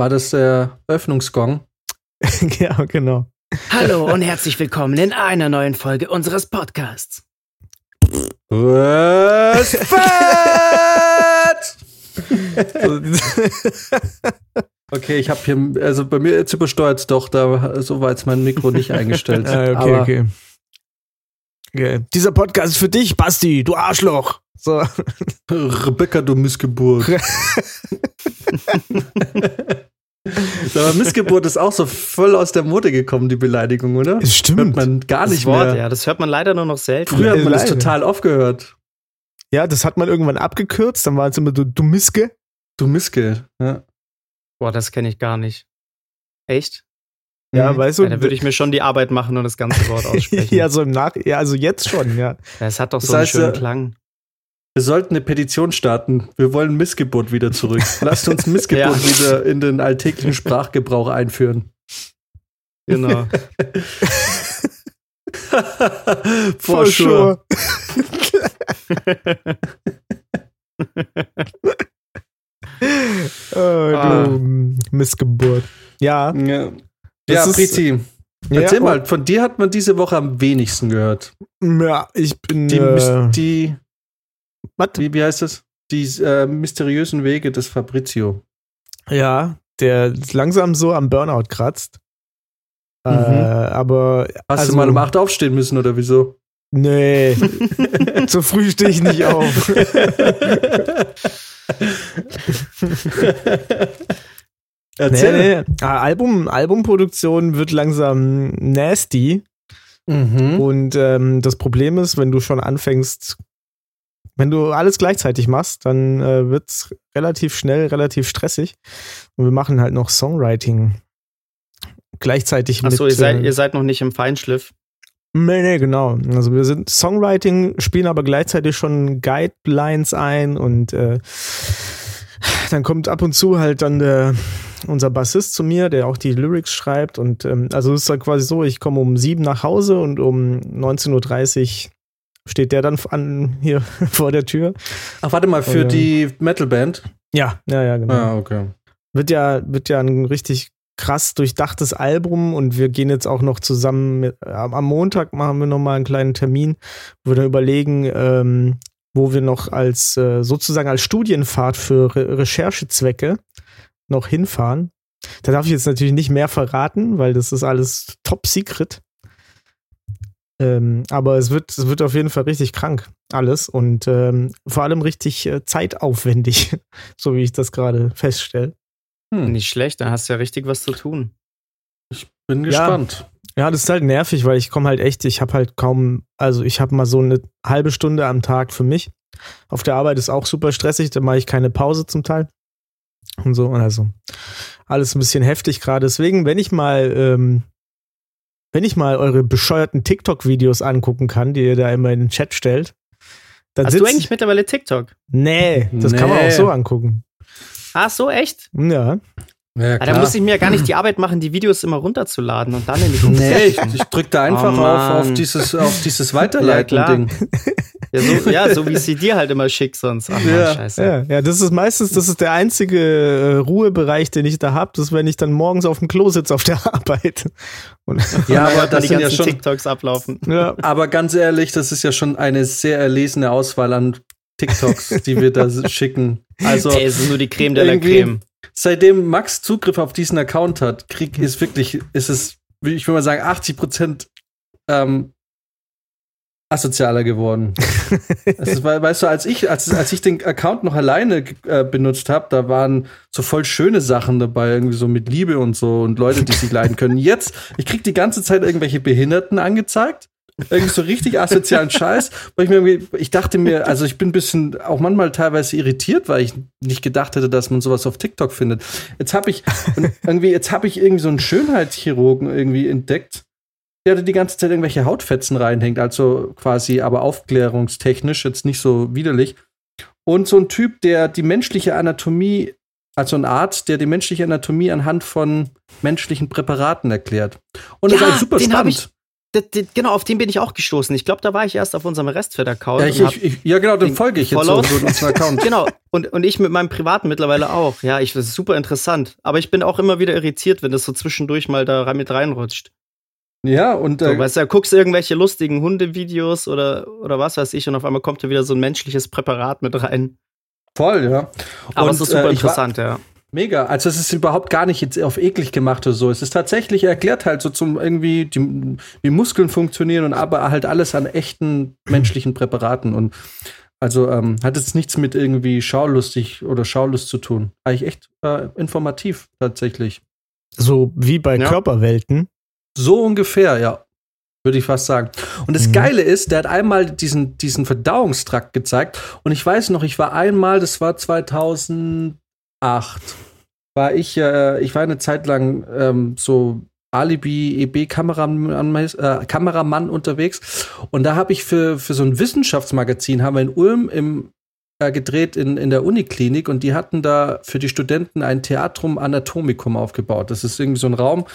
War das der Öffnungsgong? ja, genau. Hallo und herzlich willkommen in einer neuen Folge unseres Podcasts. Was? okay, ich habe hier, also bei mir jetzt übersteuert doch, da so war jetzt mein Mikro nicht eingestellt. Ah, okay, Aber okay. okay. Dieser Podcast ist für dich, Basti, du Arschloch. So. Rebecca, du Missgeburt. Aber Missgeburt ist auch so voll aus der Mode gekommen, die Beleidigung, oder? Es stimmt. Hört man gar Das nicht Wort, mehr. ja, das hört man leider nur noch selten. Früher hat man das total aufgehört. Ja, das hat man irgendwann abgekürzt, dann war es immer du, du Miske. Du Missge. Ja. Boah, das kenne ich gar nicht. Echt? Ja, Mhm. weißt du? Ja, da würde ich mir schon die Arbeit machen und das ganze Wort aussprechen. ja, so im Nach ja, also jetzt schon, ja. Das hat doch Das so einen heißt, schönen äh, Klang. Wir sollten eine Petition starten. Wir wollen Missgeburt wieder zurück. Lasst uns Missgeburt Ja. wieder in den alltäglichen Sprachgebrauch einführen. Genau. For sure. oh, Ah. du Missgeburt. Ja. Ja, ja ja, erzähl oh, mal, von dir hat man diese Woche am wenigsten gehört. Ja, ich bin. Die, äh, die was? wie, wie heißt das? Die äh, mysteriösen Wege des Fabrizio. Ja, der langsam so am Burnout kratzt. Äh, Mhm. aber. Hast also, du mal um 8 aufstehen müssen oder wieso? Nee, so früh stehe ich nicht auf. Erzähl. Nee, nee. Ah, Album, Albumproduktion wird langsam nasty. Mhm. Und ähm, das Problem ist, wenn du schon anfängst, wenn du alles gleichzeitig machst, dann äh, wird es relativ schnell, relativ stressig. Und wir machen halt noch Songwriting gleichzeitig Achso, mit. ihr seid, äh, ihr seid noch nicht im Feinschliff. Nee, nee, genau. Also wir sind Songwriting, spielen aber gleichzeitig schon Guidelines ein und äh, dann kommt ab und zu halt dann der, unser Bassist zu mir, der auch die Lyrics schreibt und ähm, also es ist halt quasi so, ich komme um sieben nach Hause und um 19.30 Uhr steht der dann an, hier vor der Tür. Ach, warte mal, für Oder- die Metalband? Ja, ja, ja, genau. Ah, okay. Wird ja, wird ja ein richtig krass durchdachtes Album und wir gehen jetzt auch noch zusammen mit, am Montag machen wir noch mal einen kleinen Termin, wo wir dann überlegen, ähm, wo wir noch als äh, sozusagen als Studienfahrt für Re Recherchezwecke noch hinfahren. Da darf ich jetzt natürlich nicht mehr verraten, weil das ist alles top secret. Ähm, aber es wird, es wird auf jeden Fall richtig krank, alles. Und ähm, vor allem richtig äh, zeitaufwendig, so wie ich das gerade feststelle. Hm, Nicht schlecht, dann hast du ja richtig was zu tun. bin gespannt. Ja, das ist halt nervig, weil ich komme halt echt, ich habe halt kaum, also ich habe mal so eine halbe Stunde am Tag für mich. Auf der Arbeit ist auch super stressig, da mache ich keine Pause zum Teil. Und so, also alles ein bisschen heftig gerade. Deswegen, wenn ich mal, ähm, wenn ich mal eure bescheuerten TikTok-Videos angucken kann, die ihr da immer in den Chat stellt, dann Hast du eigentlich mittlerweile TikTok? Nee, das kann man Nee. auch so angucken. Ach so, echt? Ja. Ja, Ah, da muss ich mir ja gar nicht die Arbeit machen, die Videos immer runterzuladen und dann in die Nee, ich, ich drück da einfach Oh, auf, auf dieses, auf dieses. Weiterleiten-Ding. Ja, so, ja, so wie sie dir halt immer schick sonst. Ach, Mann, Ja. scheiße. Ja, ja, das ist meistens, das ist der einzige äh, Ruhebereich, den ich da habe, das ist, wenn ich dann morgens auf dem Klo sitze auf der Arbeit. Und, ja, aber das die sind ja ganzen schon. TikToks ablaufen. ja, Aber ganz ehrlich, das ist ja schon eine sehr erlesene Auswahl an TikToks, die wir da schicken. Also Ey, es ist nur die Creme de la Creme. seitdem Max Zugriff auf diesen Account hat, krieg ist wirklich, ist es, wie ich würde mal sagen, 80 Prozent ähm, asozialer geworden. ist, weißt du, als ich, als, als ich den Account noch alleine äh, benutzt habe, da waren so voll schöne Sachen dabei, irgendwie so mit Liebe und so und Leute, die sich leiden können. Jetzt, ich krieg die ganze Zeit irgendwelche Behinderten angezeigt. Irgendwie so richtig asozialen Scheiß. Weil ich, mir ich dachte mir, also ich bin ein bisschen auch manchmal teilweise irritiert, weil ich nicht gedacht hätte, dass man sowas auf TikTok findet. Jetzt habe ich irgendwie, jetzt habe ich irgendwie so einen Schönheitschirurgen irgendwie entdeckt, der da die ganze Zeit irgendwelche Hautfetzen reinhängt, also quasi aber aufklärungstechnisch jetzt nicht so widerlich. Und so ein Typ, der die menschliche Anatomie, also ein Arzt, der die menschliche Anatomie anhand von menschlichen Präparaten erklärt. Und das Ja, ist halt super spannend. D- d- Genau, auf den bin ich auch gestoßen. Ich glaube, da war ich erst auf unserem Restfed-Account. Ja, ich, ich, ich, ja, genau, den folge ich jetzt so, so unserem Account. Genau, und, und ich mit meinem privaten mittlerweile auch. Ja, ich, das ist super interessant. Aber ich bin auch immer wieder irritiert, wenn das so zwischendurch mal da rein mit reinrutscht. Ja, und So, äh, weißt du, guckst irgendwelche lustigen Hundevideos oder, oder was weiß ich und auf einmal kommt da wieder so ein menschliches Präparat mit rein. voll, ja. Aber und, es ist super äh, ich war- interessant, ja. Mega. Also es ist überhaupt gar nicht jetzt auf eklig gemacht oder so. Es ist tatsächlich er erklärt halt so zum irgendwie, die, wie Muskeln funktionieren und aber halt alles an echten menschlichen Präparaten. Und also ähm, hat jetzt nichts mit irgendwie schaulustig oder Schaulust zu tun. Eigentlich echt äh, informativ tatsächlich. So wie bei Ja. Körperwelten. So ungefähr, ja. Würde ich fast sagen. Und das Mhm. Geile ist, der hat einmal diesen, diesen Verdauungstrakt gezeigt. Und ich weiß noch, ich war einmal, das war 2008, war ich, äh, ich war eine Zeit lang ähm, so Alibi-EB-Kameramann äh, Kameramann unterwegs. Und da habe ich für, für so ein Wissenschaftsmagazin, haben wir in Ulm im, äh, gedreht in, in der Uniklinik und die hatten da für die Studenten ein Theatrum Anatomicum aufgebaut. Das ist irgendwie so ein Raum,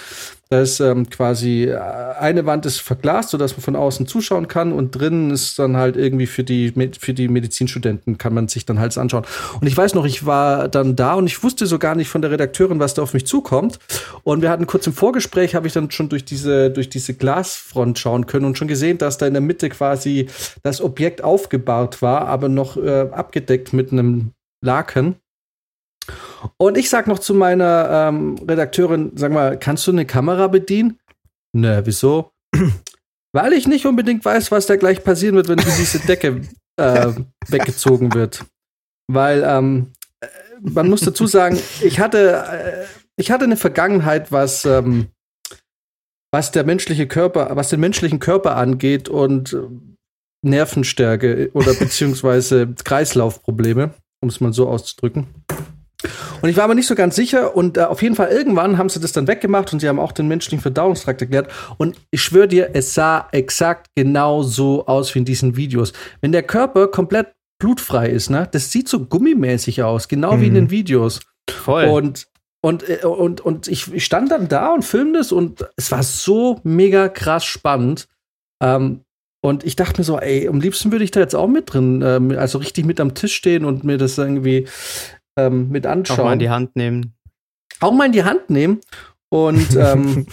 da ist ähm, quasi äh, eine Wand ist verglast, sodass man von außen zuschauen kann und drinnen ist dann halt irgendwie für die für die Medizinstudenten kann man sich dann halt anschauen. Und ich weiß noch, ich war dann da und ich wusste so gar nicht von der Redakteurin, was da auf mich zukommt. Und wir hatten kurz im Vorgespräch, habe ich dann schon durch diese durch diese Glasfront schauen können und schon gesehen, dass da in der Mitte quasi das Objekt aufgebahrt war, aber noch äh, abgedeckt mit einem Laken. Und ich sag noch zu meiner ähm, Redakteurin, sag mal, kannst du eine Kamera bedienen? Nö, wieso? Weil ich nicht unbedingt weiß, was da gleich passieren wird, wenn diese Decke äh, weggezogen wird. Weil ähm, äh, man muss dazu sagen, ich hatte, äh, ich hatte eine Vergangenheit, was, ähm, was der menschliche Körper, was den menschlichen Körper angeht und äh, Nervenstärke oder beziehungsweise Kreislaufprobleme, um es mal so auszudrücken. Und ich war aber nicht so ganz sicher und äh, auf jeden Fall irgendwann haben sie das dann weggemacht und sie haben auch den menschlichen Verdauungstrakt erklärt. Und ich schwöre dir, es sah exakt genau so aus wie in diesen Videos. Wenn der Körper komplett blutfrei ist, ne, das sieht so gummimäßig aus, genau wie in Mhm. den Videos. Voll. Und und, äh, und, und ich, ich stand dann da und filmte es und es war so mega krass spannend. Ähm, und ich dachte mir so, ey, am liebsten würde ich da jetzt auch mit drin, ähm, also richtig mit am Tisch stehen und mir das irgendwie ähm, mit auch anschauen. mal in die Hand nehmen. auch mal in die Hand nehmen. Und, ähm,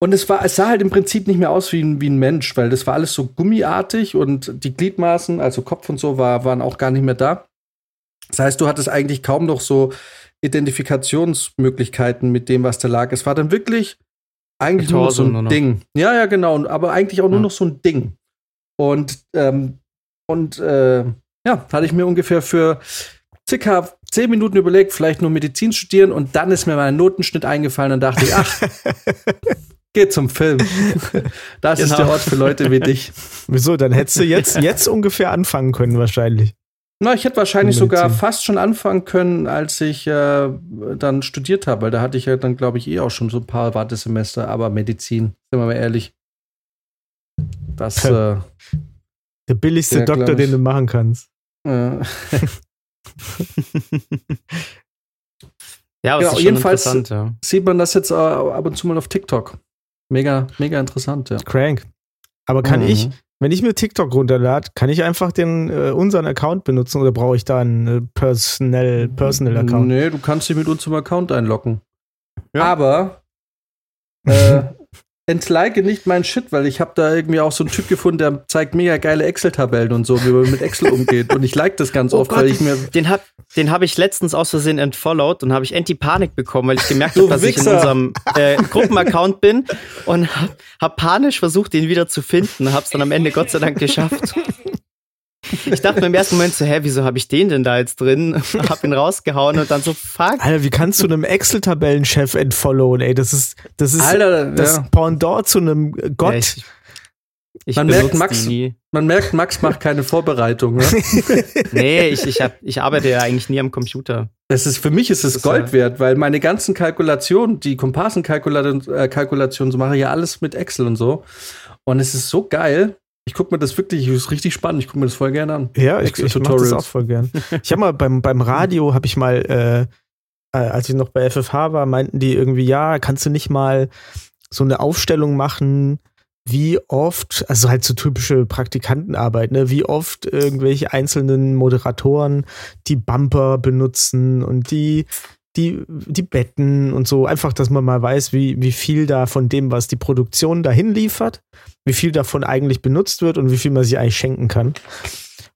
und es, war, es sah halt im Prinzip nicht mehr aus wie ein, wie ein Mensch, weil das war alles so gummiartig und die Gliedmaßen, also Kopf und so, war, waren auch gar nicht mehr da. Das heißt, du hattest eigentlich kaum noch so Identifikationsmöglichkeiten mit dem, was da lag. Es war dann wirklich eigentlich nur noch so ein. Ding. Ja, ja, genau. Aber eigentlich auch nur Ja. noch so ein Ding. Und, ähm, und äh, ja, hatte ich mir ungefähr für circa zehn Minuten überlegt, vielleicht nur Medizin studieren und dann ist mir mein Notenschnitt eingefallen und dachte ich, ach, geh zum Film. Das ist Genau. der Ort für Leute wie dich. Wieso? Dann hättest du jetzt, jetzt ungefähr anfangen können, wahrscheinlich. Na, ich hätte wahrscheinlich sogar fast schon anfangen können, als ich äh, dann studiert habe, weil da hatte ich ja dann, glaube ich, eh auch schon so ein paar Wartesemester, aber Medizin, sind wir mal ehrlich. Das, äh, Der billigste Ja, Doktor, den du machen kannst. äh, Ja, aber Genau, es ist schon jedenfalls- interessant, ja. sieht man das jetzt äh, ab und zu mal auf TikTok. Mega, mega interessant, ja. Crank. Aber kann Mhm. ich, wenn ich mir TikTok runterlade, kann ich einfach den äh, unseren Account benutzen oder brauche ich da einen äh, Personal, Personal Account? Nee, du kannst dich mit unserem Account einloggen. Ja. Aber äh, entlike nicht mein Shit, weil ich habe da irgendwie auch so einen Typ gefunden, der zeigt mega geile Excel-Tabellen und so, wie man mit Excel umgeht. Und ich like das ganz Oh oft, Gott, weil ich mir. den hab, den habe ich letztens aus Versehen entfollowed und habe ich Anti-Panik bekommen, weil ich gemerkt habe, dass ich in Wichser. unserem äh, Gruppenaccount bin und hab, hab panisch versucht, den wieder zu finden. Hab's dann am Ende Gott sei Dank geschafft. Ich dachte mir im ersten Moment so, hä, wieso habe ich den denn da jetzt drin? Hab ihn rausgehauen und dann so, fuck. Alter, wie kannst du einem Excel-Tabellenchef entfollowen, ey? Das ist, das ist Alter, das ja. Pendant zu einem Gott. Ja, ich ich Man merkt, Max-. Man merkt, Max macht keine Vorbereitung. Ne? Nee, ich, ich, hab, ich arbeite ja eigentlich nie am Computer. Das ist, für mich ist es Gold wert, weil meine ganzen Kalkulationen, die Komparsenkalkulationen, äh, Kalkulationen, so mache ich ja alles mit Excel und so. Und es ist so geil. Ich gucke mir das wirklich, es ist richtig spannend. Ich gucke mir das voll gerne an. Ja, ich, ich mache das auch voll gern. Ich habe mal beim, beim Radio, habe ich mal, äh, äh, als ich noch bei FFH war, meinten die irgendwie, ja, kannst du nicht mal so eine Aufstellung machen, wie oft, also halt so typische Praktikantenarbeit, ne, wie oft irgendwelche einzelnen Moderatoren die Bumper benutzen und die die, die Betten und so, einfach, dass man mal weiß, wie, wie viel da von dem, was die Produktion dahin liefert, wie viel davon eigentlich benutzt wird und wie viel man sich eigentlich schenken kann.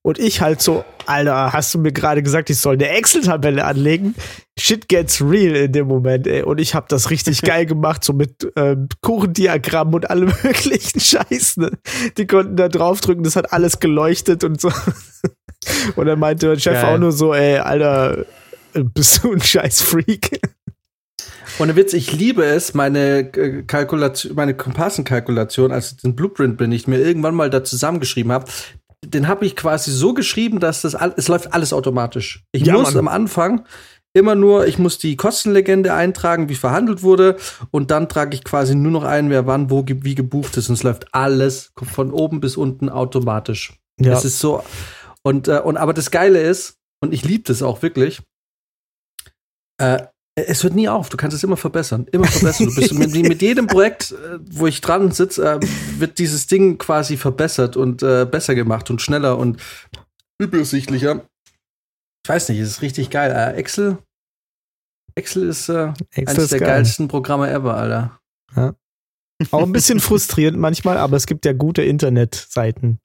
Und ich halt so, Alter, hast du mir gerade gesagt, ich soll eine Excel-Tabelle anlegen? Shit gets real in dem Moment, ey. Und ich habe das richtig geil gemacht, so mit ähm, Kuchendiagrammen und allem möglichen Scheiß. Ne? Die konnten da draufdrücken, das hat alles geleuchtet und so. Und dann meinte der Chef Geil. auch nur so, ey, Alter, bist du ein scheiß Freak? Ohne Witz, ich liebe es, meine äh, Kalkulation, meine Komparsenkalkulation, also den Blueprint, den ich mir irgendwann mal da zusammengeschrieben habe, den habe ich quasi so geschrieben, dass das all, es läuft alles automatisch. Ich Ja, muss Mann. am Anfang immer nur, ich muss die Kostenlegende eintragen, wie verhandelt wurde, und dann trage ich quasi nur noch ein, wer wann, wo, wie gebucht ist, und es läuft alles von oben bis unten automatisch. Ja. Es ist so. Und, äh, und aber das Geile ist, und ich liebe das auch wirklich, äh, es hört nie auf. Du kannst es immer verbessern. Immer verbessern. Du bist mit, mit jedem Projekt, äh, wo ich dran sitze, äh, wird dieses Ding quasi verbessert und äh, besser gemacht und schneller und übersichtlicher. Ich weiß nicht, es ist richtig geil. Äh, Excel, Excel ist äh, Excel eines ist der geil. geilsten Programme ever, Alter. Auch ein bisschen frustrierend manchmal, aber es gibt ja gute Internetseiten.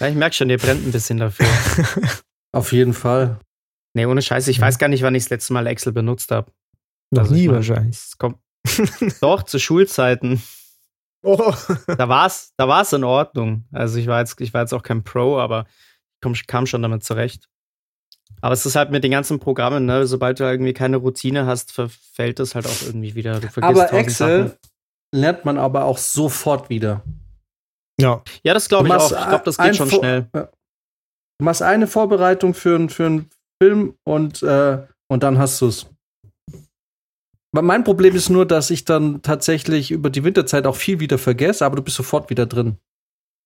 Ja, ich merke schon, ihr brennt ein bisschen dafür. Auf jeden Fall. Nee, ohne Scheiße, ich weiß gar nicht, wann ich das letzte Mal Excel benutzt habe. Noch Also nie wahrscheinlich. Es kommt. Doch, zu Schulzeiten. Oh. Da war's, da war's in Ordnung. Also ich war jetzt, ich war jetzt auch kein Pro, aber ich komm, kam schon damit zurecht. Aber es ist halt mit den ganzen Programmen, ne, sobald du irgendwie keine Routine hast, verfällt es halt auch irgendwie wieder. Du vergisst Aber Excel Sachen. lernt man aber auch sofort wieder. Ja. Ja, das glaube ich auch. Ich glaube, das geht schon schnell. Ja. Du machst eine Vorbereitung für, für einen Film und, äh, und dann hast du es. Mein Problem ist nur, dass ich dann tatsächlich über die Winterzeit auch viel wieder vergesse, aber du bist sofort wieder drin.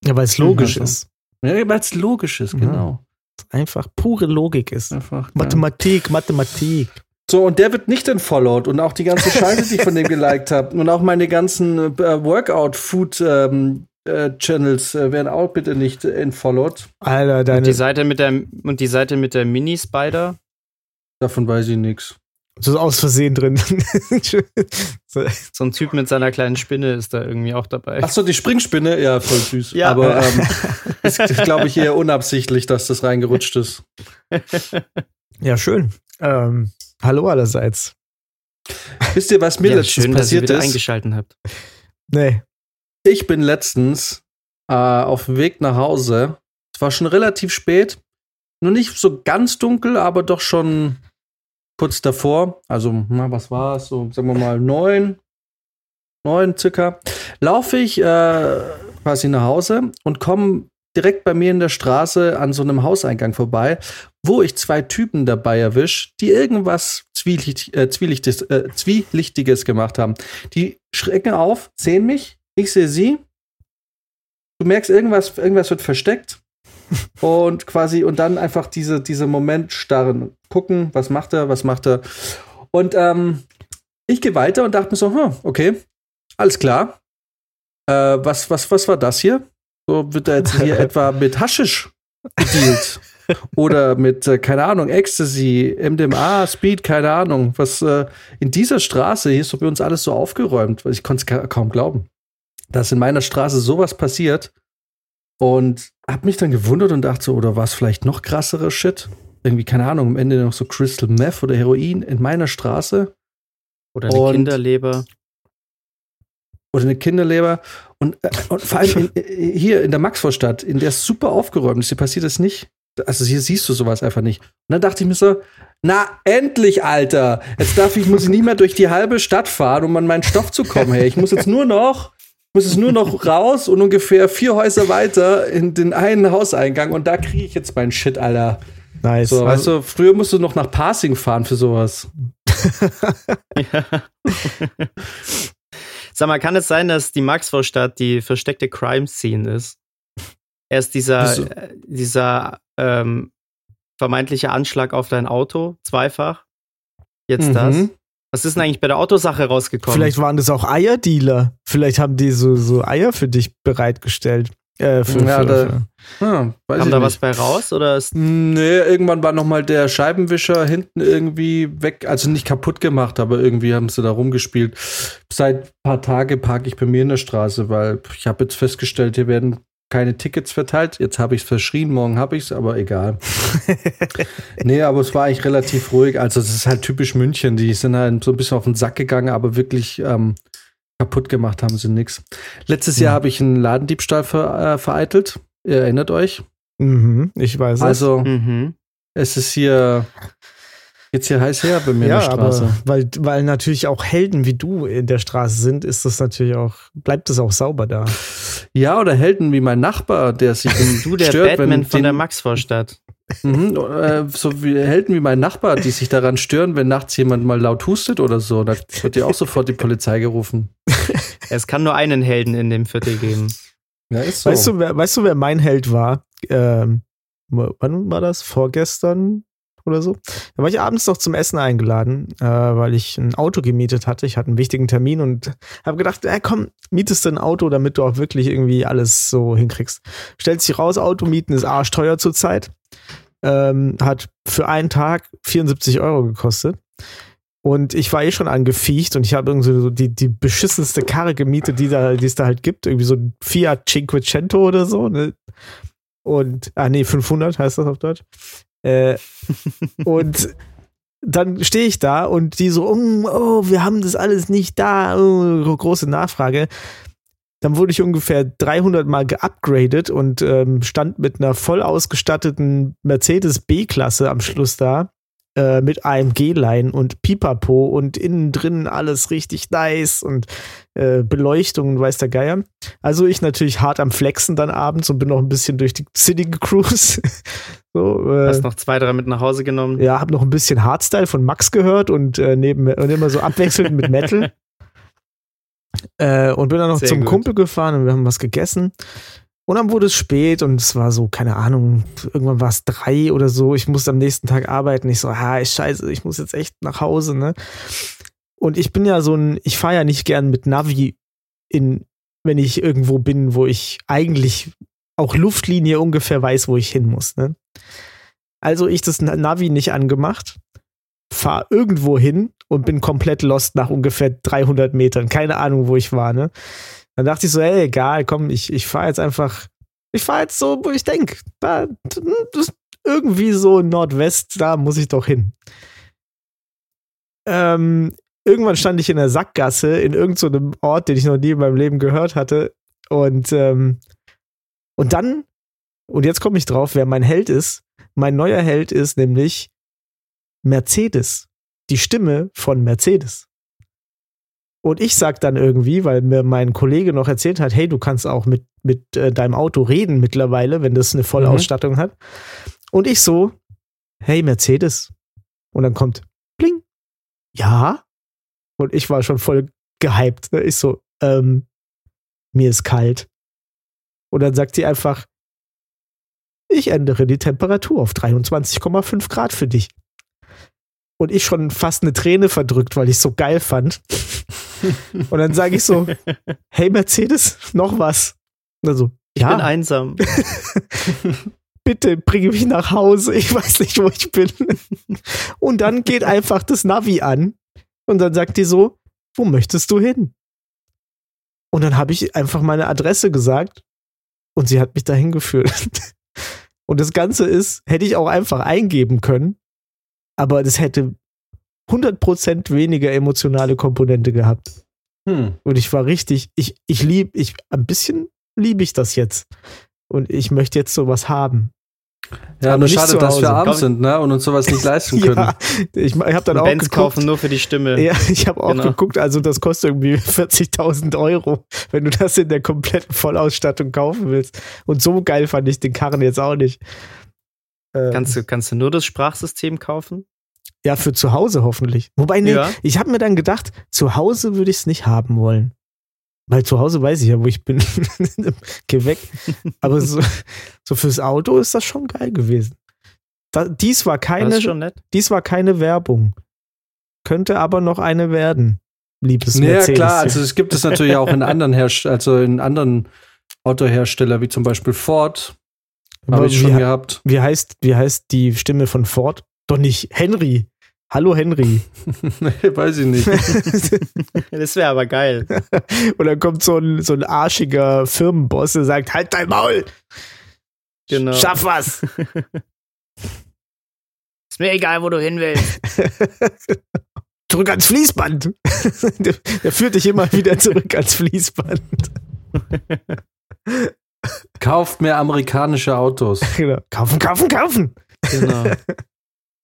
Ja, weil es logisch Mhm. ist. Ja, weil es logisch ist, Ja. genau. Einfach pure Logik ist. Einfach, ja. Mathematik, Mathematik. So, und der wird nicht entfollowed und auch die ganze Scheiße, die ich von dem geliked habe und auch meine ganzen äh, Workout-Food-Channels äh, werden auch bitte nicht äh, entfollowed. Alter, Und die deine. Seite mit der und die Seite mit der Mini-Spider. Davon weiß ich nichts. So ist aus Versehen drin. so, So ein Typ mit seiner kleinen Spinne ist da irgendwie auch dabei. Ach so, die Springspinne, ja, voll süß. Ja. Aber ähm, ist, glaube ich, eher unabsichtlich, dass das reingerutscht ist. ja, schön. Ähm, hallo allerseits. Wisst ihr, was mir ja, letztens schön, dass ihr passiert wieder ist? eingeschalten habt. Nee. Ich bin letztens äh, auf dem Weg nach Hause. Es war schon relativ spät. Nur nicht so ganz dunkel, aber doch schon kurz davor. Also, na, was war es? So, sagen wir mal, neun. Neun circa. Laufe ich äh, quasi nach Hause und komme direkt bei mir in der Straße an so einem Hauseingang vorbei, wo ich zwei Typen dabei erwische, die irgendwas Zwielicht, äh, Zwielichtiges, äh, Zwielichtiges gemacht haben. Die schrecken auf, sehen mich, ich sehe sie. Du merkst, irgendwas, irgendwas wird versteckt. und quasi, und dann einfach diese, diese Moment starren. Gucken, was macht er, was macht er. Und ähm, ich gehe weiter und dachte mir so, hm, okay, alles klar. Äh, was, was, was war das hier? So wird er jetzt hier etwa mit Haschisch gedealt. Oder mit, äh, keine Ahnung, Ecstasy, MDMA, Speed, keine Ahnung. Was äh, in dieser Straße hier ist so bei uns alles so aufgeräumt. Ich konnte es ka kaum glauben. Dass in meiner Straße sowas passiert und hab mich dann gewundert und dachte so, oder war es vielleicht noch krasserer Shit? Irgendwie, keine Ahnung, am Ende noch so Crystal Meth oder Heroin in meiner Straße Oder eine Und- Kinderleber. oder eine Kinderleber und, äh, und vor allem in, äh, hier in der Maxvorstadt, in der es super aufgeräumt ist, hier passiert das nicht. Also hier siehst du sowas einfach nicht. Und dann dachte ich mir so, na endlich, Alter. Jetzt darf ich, muss ich nicht mehr durch die halbe Stadt fahren, um an meinen Stoff zu kommen. Hey, ich muss jetzt nur noch, muss jetzt nur noch raus und ungefähr vier Häuser weiter in den einen Hauseingang und da kriege ich jetzt meinen Shit, Alter. Nice. So, weißt also, du, früher musst du noch nach Passing fahren für sowas. Sag mal, kann es sein, dass die Maxvorstadt die versteckte Crime-Scene ist? Erst dieser, äh, dieser ähm, vermeintliche Anschlag auf dein Auto, zweifach. Jetzt Mhm. das. Was ist denn eigentlich bei der Autosache rausgekommen? vielleicht waren das auch Eierdealer. Vielleicht haben die so, so Eier für dich bereitgestellt. Äh, für, Ja, für, da- für. Weiß Kam da nicht. was bei raus oder ist Nee, irgendwann war noch mal der Scheibenwischer hinten irgendwie weg, also nicht kaputt gemacht, aber irgendwie haben sie da rumgespielt. Seit paar Tage parke ich bei mir in der Straße, weil ich habe jetzt festgestellt, hier werden keine Tickets verteilt. Jetzt habe ich es verschrien, morgen habe ich es, aber egal. nee, aber es war eigentlich relativ ruhig. Also es ist halt typisch München. Die sind halt so ein bisschen auf den Sack gegangen, aber wirklich ähm, kaputt gemacht haben sie nichts. Letztes Jahr habe ich einen Ladendiebstahl ver, äh, vereitelt. Ihr erinnert euch? Mhm, ich weiß es. Also mhm. es ist hier jetzt hier heiß her bei mir ja, in der Straße. aber weil, weil natürlich auch Helden wie du in der Straße sind, ist das natürlich auch, bleibt es auch sauber da. Ja, oder Helden wie mein Nachbar, der sich du der stört, Batman wenn von den, der Maxvorstadt. Mhm, äh, so wie Helden wie mein Nachbar, die sich daran stören, wenn nachts jemand mal laut hustet oder so. Da wird ja auch sofort die Polizei gerufen. Es kann nur einen Helden in dem Viertel geben. Ja, ist so. Weißt, du, wer, weißt du, wer mein Held war? Ähm, wann war das? Vorgestern oder so? Da war ich abends noch zum Essen eingeladen, äh, weil ich ein Auto gemietet hatte. Ich hatte einen wichtigen Termin und habe gedacht, äh, komm, mietest du ein Auto, damit du auch wirklich irgendwie alles so hinkriegst. Stellt sich raus, Auto mieten ist arschteuer zurzeit. Ähm, hat für einen Tag 74 Euro gekostet. Und ich war eh schon angefiecht und ich habe irgendwie so die, die beschissenste Karre gemietet, die, da, die es da halt gibt. Irgendwie so ein Fiat Cinquecento oder so. Ne? Und, ah nee, 500 heißt das auf Deutsch. Äh, und dann stehe ich da und die so, oh, oh, wir haben das alles nicht da. Oh, große Nachfrage. Dann wurde ich ungefähr 300 Mal geupgradet und ähm, stand mit einer voll ausgestatteten Mercedes B-Klasse am Schluss da äh, mit AMG-Line und Pipapo und innen drin alles richtig nice und äh, Beleuchtung und weiß der Geier. Also ich natürlich hart am Flexen dann abends und bin noch ein bisschen durch die City gecruised. so, äh, Hast noch zwei, drei mit nach Hause genommen. ja, hab noch ein bisschen Hardstyle von Max gehört und äh, neben und immer so abwechselnd mit Metal. Äh, und bin dann noch Sehr zum gut. Kumpel gefahren und wir haben was gegessen. Und dann wurde es spät und es war so, keine Ahnung, irgendwann war es drei oder so. Ich musste am nächsten Tag arbeiten. Ich so, ah, scheiße, ich muss jetzt echt nach Hause, ne? Und ich bin ja so ein, ich fahre ja nicht gern mit Navi in, wenn ich irgendwo bin, wo ich eigentlich auch Luftlinie ungefähr weiß, wo ich hin muss, ne? Also ich das Navi nicht angemacht, fahr irgendwo hin und bin komplett lost nach ungefähr 300 Metern. Keine Ahnung, wo ich war, ne? Dann dachte ich so, ey, egal, komm, ich, ich fahre jetzt einfach, ich fahre jetzt so, wo ich denke, da, irgendwie so Nordwest, da muss ich doch hin. Ähm, irgendwann stand ich in der Sackgasse in irgendeinem Ort, den ich noch nie in meinem Leben gehört hatte. Und, ähm, und dann, und jetzt komme ich drauf, wer mein Held ist. Mein neuer Held ist nämlich Mercedes. Die Stimme von Mercedes. Und ich sag dann irgendwie, weil mir mein Kollege noch erzählt hat, hey, du kannst auch mit, mit äh, deinem Auto reden mittlerweile, wenn das eine Vollausstattung hat. Und ich so, hey, Mercedes. Und dann kommt, bling. Ja. Und ich war schon voll gehypt. Ne? Ich so, ähm, mir ist kalt. Und dann sagt sie einfach, ich ändere die Temperatur auf 23,5 Grad für dich. Und ich schon fast eine Träne verdrückt, weil ich so geil fand. Und dann sage ich so, hey Mercedes, noch was. Und dann so, Ich bin ja, einsam. bitte bringe mich nach Hause. Ich weiß nicht, wo ich bin. Und dann geht einfach das Navi an. Und dann sagt die so, wo möchtest du hin? Und dann habe ich einfach meine Adresse gesagt und sie hat mich dahin geführt. Und das Ganze ist, hätte ich auch einfach eingeben können, aber das hätte 100% weniger emotionale Komponente gehabt. Hm. Und ich war richtig, ich, ich lieb, ich, ein bisschen liebe ich das jetzt. Und ich möchte jetzt sowas haben. Ja, Aber nur nicht schade, dass wir arm sind, ne? Und uns sowas nicht leisten können. Ja, ich, ich habe dann auch Bands geguckt, kaufen nur für die Stimme. Ja, ich habe auch Genau. geguckt, also das kostet irgendwie 40.000 Euro, wenn du das in der kompletten Vollausstattung kaufen willst. Und so geil fand ich den Karren jetzt auch nicht. Ähm, Kannst du, kannst du nur das Sprachsystem kaufen? ja, für zu Hause hoffentlich. Wobei, nee, Ja. ich habe mir dann gedacht, zu Hause würde ich es nicht haben wollen. Weil zu Hause weiß ich ja, wo ich bin. Geh weg. Aber so, so fürs Auto ist das schon geil gewesen. Da, dies, war Das keine, ist schon nett. dies war keine Werbung. Könnte aber noch eine werden. Liebes Ja, Mercedes. klar, also es gibt es natürlich auch in anderen Herst also in anderen Autohersteller, wie zum Beispiel Ford, habe ich wie, schon he- gehabt. wie, heißt, wie heißt die Stimme von Ford? Doch nicht Henry. Hallo Henry. nee, weiß ich nicht. Das wäre aber geil. Und dann kommt so ein, so ein arschiger Firmenboss, der sagt, halt dein Maul, Genau. schaff was. Ist mir egal, wo du hin willst. zurück ans Fließband. der, der führt dich immer wieder zurück ans Fließband. Kauft mehr amerikanische Autos. Genau. Kaufen, kaufen, kaufen. Genau.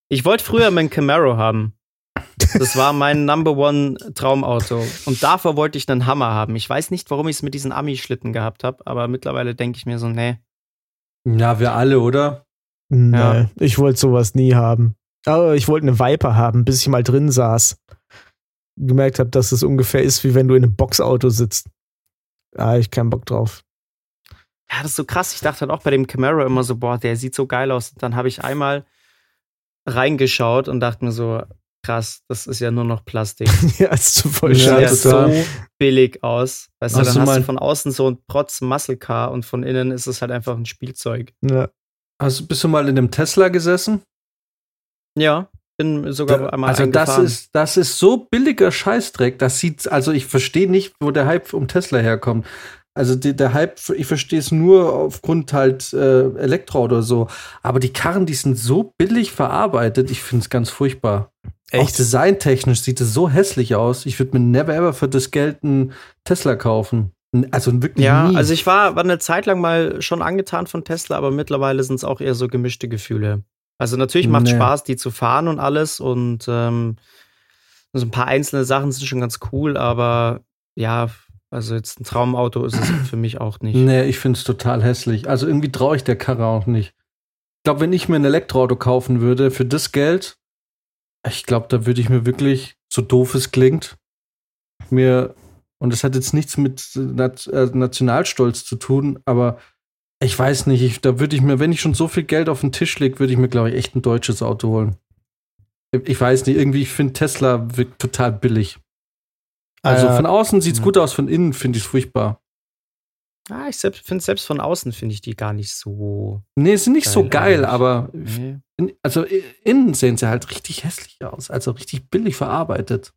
Ich wollte früher meinen Camaro haben. Das war mein Number One Traumauto. Und davor wollte ich einen Hammer haben. Ich weiß nicht, warum ich es mit diesen Ami-Schlitten gehabt habe, aber mittlerweile denke ich mir so, nee. Ja, wir alle, oder? Nee, Ja. ich wollte sowas nie haben. Aber ich wollte eine Viper haben, bis ich mal drin saß. Gemerkt habe, dass es ungefähr ist, wie wenn du in einem Boxauto sitzt. Da hab ich keinen Bock drauf. Ja, das ist so krass. Ich dachte halt auch bei dem Camaro immer so, boah, der sieht so geil aus. Und dann habe ich einmal reingeschaut und dachte mir so, krass, das ist ja nur noch Plastik. ja, ist zu voll Ja, total. so billig aus. Weißt du, Hast dann du hast du von außen so ein Protz Muscle Car und von innen ist es halt einfach ein Spielzeug. Ja. Hast, bist du mal in einem Tesla gesessen? Ja, bin sogar Da- einmal also das ist, das ist so billiger Scheißdreck. Das sieht, also ich verstehe nicht, wo der Hype um Tesla herkommt. Also die, der Hype, ich verstehe es nur aufgrund halt äh, Elektro oder so. Aber die Karren, die sind so billig verarbeitet. Ich finde es ganz furchtbar. Auch Echt? designtechnisch sieht es so hässlich aus. Ich würde mir never ever für das Geld einen Tesla kaufen. Also wirklich Ja, nie. also ich war, war eine Zeit lang mal schon angetan von Tesla, aber mittlerweile sind es auch eher so gemischte Gefühle. Also natürlich macht Nee. Spaß, die zu fahren und alles und ähm, so ein paar einzelne Sachen sind schon ganz cool, aber ja, also jetzt ein Traumauto ist es für mich auch nicht. Nee, ich finde es total hässlich. Also irgendwie traue ich der Karre auch nicht. Ich glaube, wenn ich mir ein Elektroauto kaufen würde für das Geld, ich glaube, da würde ich mir wirklich, so doof es klingt, mir, und das hat jetzt nichts mit äh, Nationalstolz zu tun, aber ich weiß nicht, ich, da würde ich mir, wenn ich schon so viel Geld auf den Tisch lege, würde ich mir, glaube ich, echt ein deutsches Auto holen. Ich weiß nicht, irgendwie, ich finde Tesla total billig. Also Äh, von außen sieht's ja. gut aus, von innen finde ich es furchtbar. Ah, ich selbst, finde selbst von außen finde ich die gar nicht so. Nee, sind nicht so Geil geil, eigentlich. aber Nee. in, also innen sehen sie halt richtig hässlich aus, also richtig billig verarbeitet.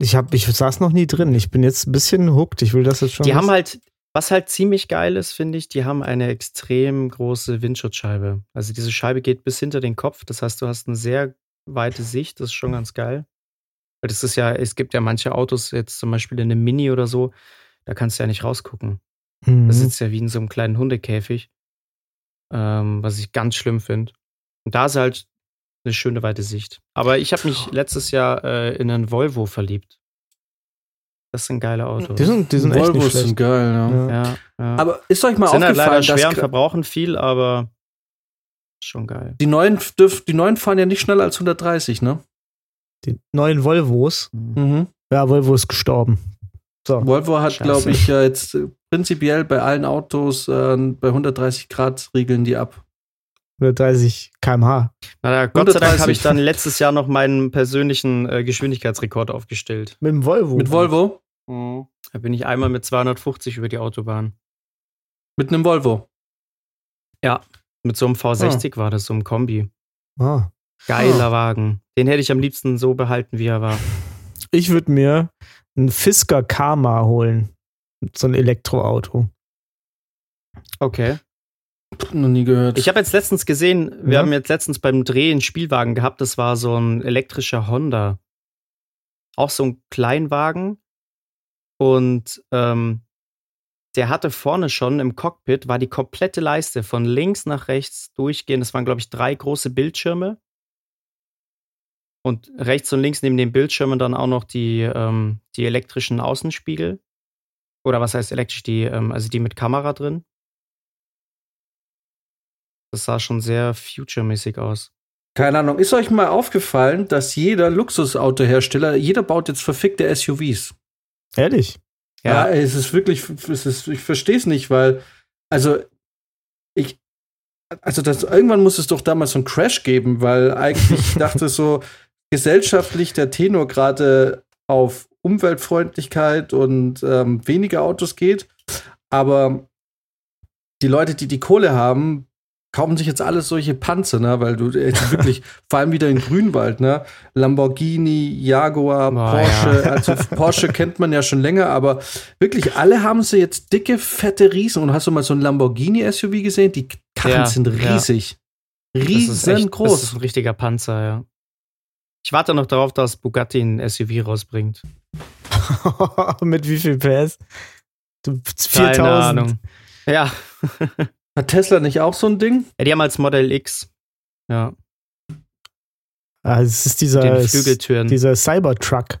Ich, hab, ich saß noch nie drin. Ich bin jetzt ein bisschen hooked. Ich will das jetzt schon. Die haben halt, was halt ziemlich geil ist, finde ich, die haben eine extrem große Windschutzscheibe. Also diese Scheibe geht bis hinter den Kopf. Das heißt, du hast eine sehr weite Sicht. Das ist schon ganz geil. Weil das ist ja, es gibt ja manche Autos, jetzt zum Beispiel in einem Mini oder so, da kannst du ja nicht rausgucken. Mhm. Da sitzt ja wie in so einem kleinen Hundekäfig. Ähm, was ich ganz schlimm finde. Und da ist halt eine schöne weite Sicht. Aber ich habe mich letztes Jahr äh, in einen Volvo verliebt. Das sind geile Autos. Die sind, die sind echt nicht Volvos schlecht. sind geil, ja. Ja. ja. Aber ist euch mal sind halt leider aufgefallen, schwer dass und verbrauchen viel, aber schon geil. die neuen, dürf, die neuen fahren ja nicht schneller als 130, ne? Die neuen Volvos. Mhm. Ja, Volvo ist gestorben. So. Volvo hat, glaube ich, ja jetzt äh, prinzipiell bei allen Autos äh, bei 130 Grad regeln die ab. 130 km/h. Na, Gott sei Dank 130. habe ich dann letztes Jahr noch meinen persönlichen äh, Geschwindigkeitsrekord aufgestellt. Mit dem Volvo. Mit Volvo? Da bin ich einmal mit 250 über die Autobahn. Mit einem Volvo. Mit so einem V60 war das, so einem Kombi. Ah. Geiler Wagen. Den hätte ich am liebsten so behalten, wie er war. Ich würde mir einen Fisker Karma holen. So ein Elektroauto. Okay. Noch nie gehört. Ich habe jetzt letztens gesehen, wir Ja. haben jetzt letztens beim Dreh einen Spielwagen gehabt, das war so ein elektrischer Honda. Auch so ein Kleinwagen. Und ähm, der hatte vorne schon im Cockpit, war die komplette Leiste von links nach rechts durchgehend. Das waren, glaube ich, drei große Bildschirme. Und rechts und links neben den Bildschirmen dann auch noch die, ähm, die elektrischen Außenspiegel. Oder was heißt elektrisch? Die, ähm, also die mit Kamera drin. Das sah schon sehr future-mäßig aus. Keine Ahnung. Ist euch mal aufgefallen, dass jeder Luxusautohersteller, jeder baut jetzt verfickte SUVs? Ehrlich? Ja, es ist wirklich, es ist, ich verstehe es nicht, weil, also, ich, also das, irgendwann muss es doch damals so einen Crash geben, weil eigentlich ich dachte so, gesellschaftlich der Tenor gerade auf Umweltfreundlichkeit und ähm, weniger Autos geht, aber die Leute, die die Kohle haben, kaufen sich jetzt alles solche Panzer, ne? weil du jetzt wirklich, vor allem wieder in Grünwald, ne? Lamborghini, Jaguar, Oh, Porsche, ja. also Porsche kennt man ja schon länger, aber wirklich alle haben sie jetzt dicke, fette Riesen. Und hast du mal so ein Lamborghini-SUV gesehen? Die Karren Ja, sind ja. riesig. Das ist echt- Das Riesengroß. ist ein richtiger Panzer, ja. Ich warte noch darauf, dass Bugatti ein SUV rausbringt. Mit wie viel PS? Du- Keine 4000. Ahnung. Ja. Hat Tesla nicht auch so ein Ding? ja, die haben als Model X. Ja, Ah, es ist dieser, Flügeltüren. dieser Cybertruck.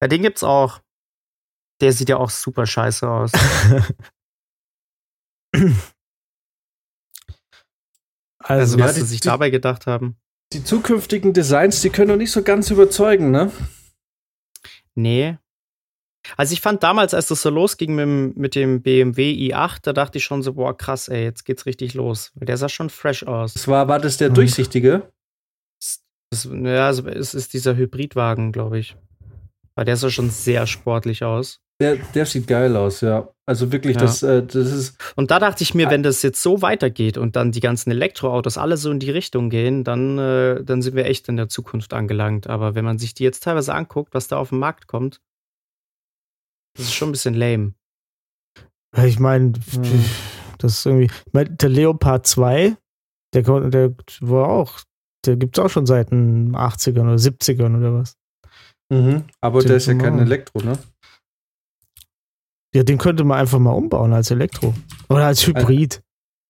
Ja, den gibt's auch. Der sieht ja auch super scheiße aus. Also, Also, ja, was die- sie sich die- dabei gedacht haben. Die zukünftigen Designs, die können doch nicht so ganz überzeugen, ne? Nee. Also ich fand damals, als das so losging mit, dem- mit dem BMW i8, da dachte ich schon so, boah, krass, ey, jetzt geht's richtig los. Weil der sah schon fresh aus. Das war, war das der Mhm. durchsichtige? Das, ja, also es ist dieser Hybridwagen, glaube ich. Weil der sah schon sehr sportlich aus. Der, der sieht geil aus, ja. Also wirklich, Ja. das, äh, das ist. Und da dachte ich mir, wenn das jetzt so weitergeht und dann die ganzen Elektroautos alle so in die Richtung gehen, dann, äh, dann sind wir echt in der Zukunft angelangt. Aber wenn man sich die jetzt teilweise anguckt, was da auf den Markt kommt, das ist schon ein bisschen lame. ich meine, das ist irgendwie. Ich mein, der Leopard 2, der, der war auch, der gibt's auch schon seit den 80ern oder 70ern oder was. Mhm. Aber Den der ist ja kein. Elektro, ne? Ja, den könnte man einfach mal umbauen als Elektro. Oder als Hybrid.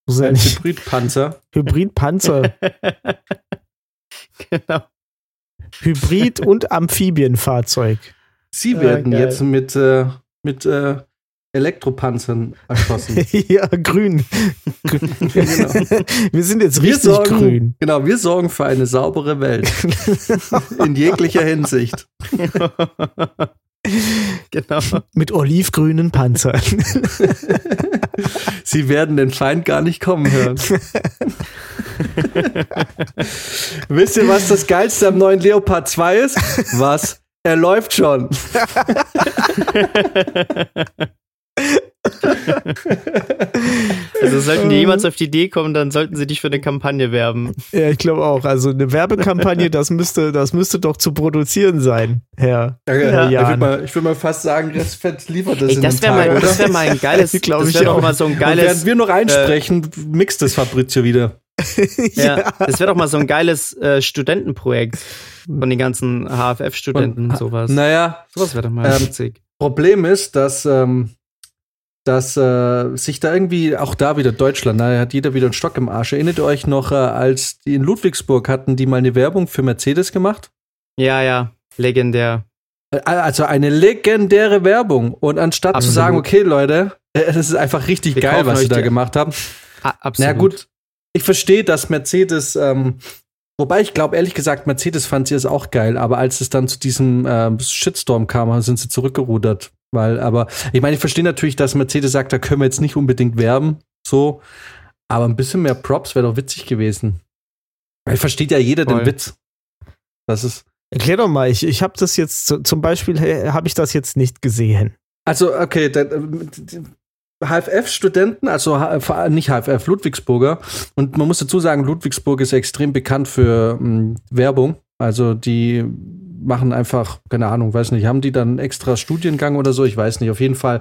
Muss ja Ein nicht. Hybridpanzer. Hybrid-Panzer. genau. Hybrid- und Amphibienfahrzeug. Sie Ja, werden geil. jetzt mit, äh, mit äh, Elektropanzern erschossen. ja, grün. grün. Genau. Wir sind jetzt richtig sorgen, grün. Genau, wir sorgen für eine saubere Welt. In jeglicher Hinsicht. Genau. Mit olivgrünen Panzern. Sie werden den Feind gar nicht kommen hören. Wisst ihr, was das Geilste am neuen Leopard 2 ist? Was? Er läuft schon. Also sollten die jemals auf die Idee kommen, dann sollten sie dich für eine Kampagne werben. ja, ich glaube auch. Also eine Werbekampagne, das müsste, das müsste doch zu produzieren sein, Herr. Ja, Herr ich würde mal, würd mal fast sagen, das Fett liefert das Ey, in das wäre mal, das wär mal ein geiles, Glaub das ich wäre doch auch. mal so ein Und geiles, während wir noch einsprechen, mixt das Fabrizio wieder. ja, das wäre doch mal so ein geiles äh, Studentenprojekt von den ganzen HFF-Studenten und sowas. Naja, Sowas wäre doch mal Ähm, witzig. Problem ist, dass, ähm, dass äh, sich da irgendwie, auch da wieder Deutschland, da hat jeder wieder einen Stock im Arsch. Erinnert ihr euch noch, äh, als die in Ludwigsburg hatten, die mal eine Werbung für Mercedes gemacht? Ja, ja, legendär. Äh, Also eine legendäre Werbung. Und anstatt zu Absolut. sagen, okay, Leute, äh, es ist einfach richtig Wir geil, was sie da gemacht haben. Absolut. Na gut, ich verstehe, dass Mercedes, ähm, wobei ich glaube, ehrlich gesagt, Mercedes fand sie es auch geil, aber als es dann zu diesem ähm, Shitstorm kam, sind sie zurückgerudert. Weil, aber ich meine, ich verstehe natürlich, dass Mercedes sagt, da können wir jetzt nicht unbedingt werben, so, aber ein bisschen mehr Props wäre doch witzig gewesen. Weil versteht ja jeder Voll. den Witz. Das ist. Erklär doch mal, ich, ich habe das jetzt, zu- zum Beispiel äh, habe ich das jetzt nicht gesehen. Also, okay, dann, HFF-Studenten, also H- vor allem nicht HFF, Ludwigsburger. Und man muss dazu sagen, Ludwigsburg ist extrem bekannt für mh, Werbung. Also die machen einfach, keine Ahnung, weiß nicht, haben die dann einen extra Studiengang oder so? Ich weiß nicht. Auf jeden Fall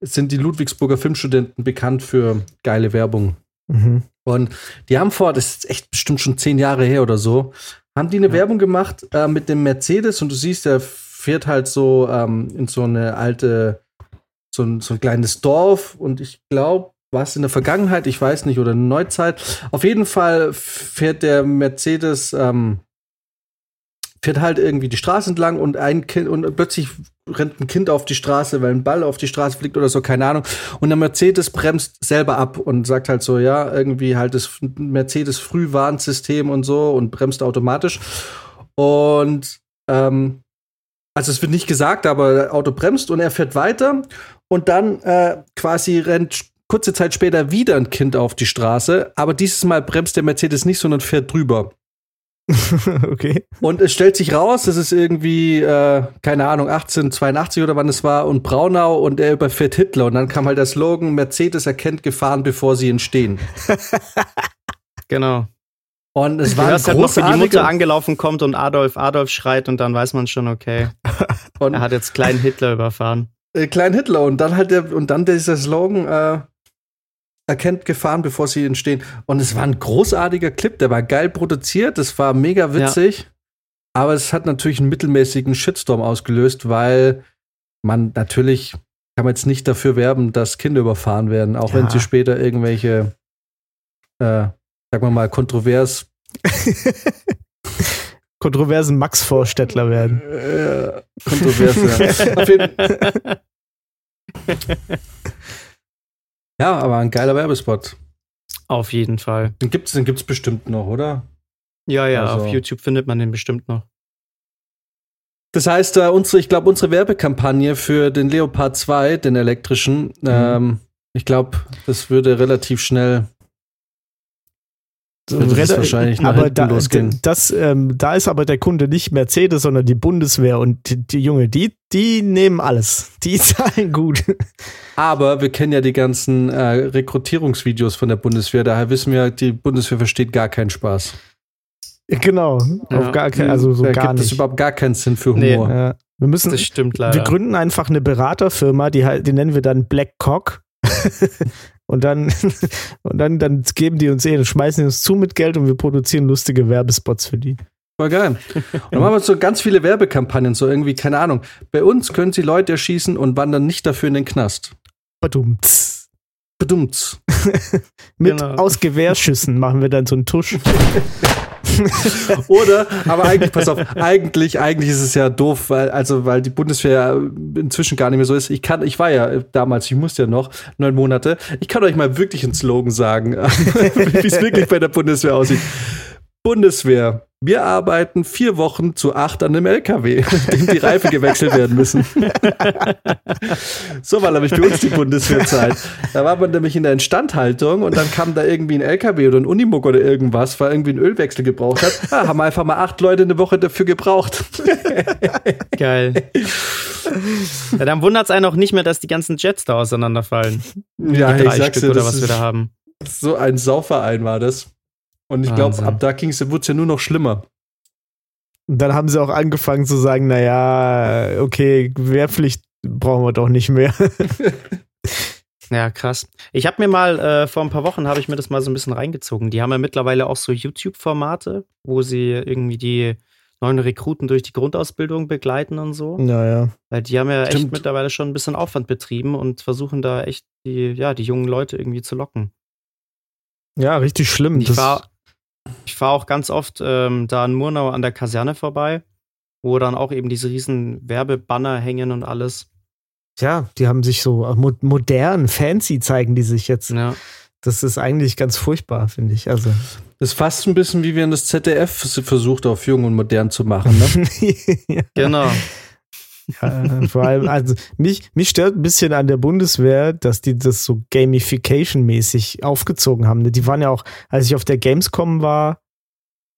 sind die Ludwigsburger Filmstudenten bekannt für geile Werbung. Mhm. Und die haben vor, das ist echt bestimmt schon zehn Jahre her oder so, haben die eine Werbung gemacht äh, mit dem Mercedes und du siehst, der fährt halt so ähm, in so eine alte, so ein, so ein kleines Dorf und ich glaube, war es in der Vergangenheit, ich weiß nicht, oder in der Neuzeit. Auf jeden Fall fährt der Mercedes, ähm, fährt halt irgendwie die Straße entlang und ein Kind und plötzlich rennt ein Kind auf die Straße, weil ein Ball auf die Straße fliegt oder so, keine Ahnung. Und der Mercedes bremst selber ab und sagt halt so, ja, irgendwie halt das Mercedes Frühwarnsystem und so und bremst automatisch. Und ähm, also es wird nicht gesagt, aber das Auto bremst und er fährt weiter und dann äh, quasi rennt kurze Zeit später wieder ein Kind auf die Straße, aber dieses Mal bremst der Mercedes nicht, sondern fährt drüber. okay. Und es stellt sich raus, es ist irgendwie, äh, keine Ahnung, 1882 oder wann es war und Braunau und er überfährt Hitler. Und dann kam halt der Slogan, Mercedes erkennt Gefahren, bevor sie entstehen. Genau. Und es war ein hörst halt noch, wie die Mutter großartiger angelaufen kommt und Adolf, Adolf schreit und dann weiß man schon, okay, und, er hat jetzt kleinen Hitler überfahren. äh, Klein Hitler und dann halt der und dann dieser Slogan äh, erkennt Gefahren, bevor sie entstehen. Und es war ein großartiger Clip, der war geil produziert, das war mega witzig, aber es hat natürlich einen mittelmäßigen Shitstorm ausgelöst, weil man natürlich kann man jetzt nicht dafür werben, dass Kinder überfahren werden, auch wenn Ja. sie später irgendwelche, äh, sagen wir mal, kontrovers Kontroversen Max-Vorstädtler werden. äh, kontroverse. Auf jeden- ja, aber ein geiler Werbespot. Auf jeden Fall. Den gibt's, den gibt's bestimmt noch, oder? Ja, ja, Also- auf YouTube findet man den bestimmt noch. Das heißt, äh, unsere, ich glaube, unsere Werbekampagne für den Leopard 2, den elektrischen, ähm, ich glaube, das würde relativ schnell. So, es rela- wahrscheinlich aber da, losgehen. das, ähm, da ist aber der Kunde nicht Mercedes, sondern die Bundeswehr und die, die Junge, die, die nehmen alles. Die zahlen gut. Aber wir kennen ja die ganzen äh, Rekrutierungsvideos von der Bundeswehr, daher wissen wir, die Bundeswehr versteht gar keinen Spaß. genau. Ja. Auf gar kein, also so da gar gibt es nicht. überhaupt gar keinen Sinn für Nee. Humor. Ja. Wir müssen, Das stimmt wir leider. gründen einfach eine Beraterfirma, die halt, die nennen wir dann Black Cock. und dann, und dann, dann geben die uns eh, dann schmeißen die uns zu mit Geld und wir produzieren lustige Werbespots für die. Voll geil. Und dann machen wir so ganz viele Werbekampagnen, so irgendwie, keine Ahnung. Bei uns können sie Leute erschießen und wandern nicht dafür in den Knast. Badumts. Bedummt. Mit Genau. aus Gewehrschüssen machen wir dann so einen Tusch. Oder, aber eigentlich, pass auf, eigentlich, eigentlich ist es ja doof, weil, also, weil die Bundeswehr inzwischen gar nicht mehr so ist. Ich kann, ich war ja damals, ich musste ja noch neun Monate. Ich kann euch mal wirklich einen Slogan sagen, wie es wirklich bei der Bundeswehr aussieht. Bundeswehr. Wir arbeiten vier Wochen zu acht an einem LKW, dem die Reifen gewechselt werden müssen. so war nämlich bei uns die Bundeswehrzeit. Da war man nämlich in der Instandhaltung und dann kam da irgendwie ein LKW oder ein Unimog oder irgendwas, weil irgendwie ein Ölwechsel gebraucht hat. Ah, haben einfach mal acht Leute eine Woche dafür gebraucht. Geil. ja, dann wundert es einen auch nicht mehr, dass die ganzen Jets da auseinanderfallen. Ja, die ich drei sag's Stück dir, oder was wir da haben. so ein Sauverein war das. Und ich glaube, ab da wurde es ja nur noch schlimmer. Und dann haben sie auch angefangen zu sagen, naja, okay, Wehrpflicht brauchen wir doch nicht mehr. Ja, krass. Ich habe mir mal, äh, vor ein paar Wochen habe ich mir das mal so ein bisschen reingezogen. Die haben ja mittlerweile auch so YouTube-Formate, wo sie irgendwie die neuen Rekruten durch die Grundausbildung begleiten und so. naja. Weil die haben ja echt Stimmt. mittlerweile schon ein bisschen Aufwand betrieben und versuchen da echt die, ja, die jungen Leute irgendwie zu locken. Ja, richtig schlimm. Ich Das- fahre ich fahr auch ganz oft ähm, da in Murnau an der Kaserne vorbei, wo dann auch eben diese riesen Werbebanner hängen und alles. ja, die haben sich so mo modern, fancy zeigen die sich jetzt. Ja, Das ist eigentlich ganz furchtbar, finde ich. Also. Das ist fast ein bisschen wie wenn das ZDF versucht, auf jung und modern zu machen. Ne? ja, genau. Äh, vor allem, also mich, mich stört ein bisschen an der Bundeswehr, dass die das so Gamification-mäßig aufgezogen haben. Die waren ja auch, als ich auf der Gamescom war,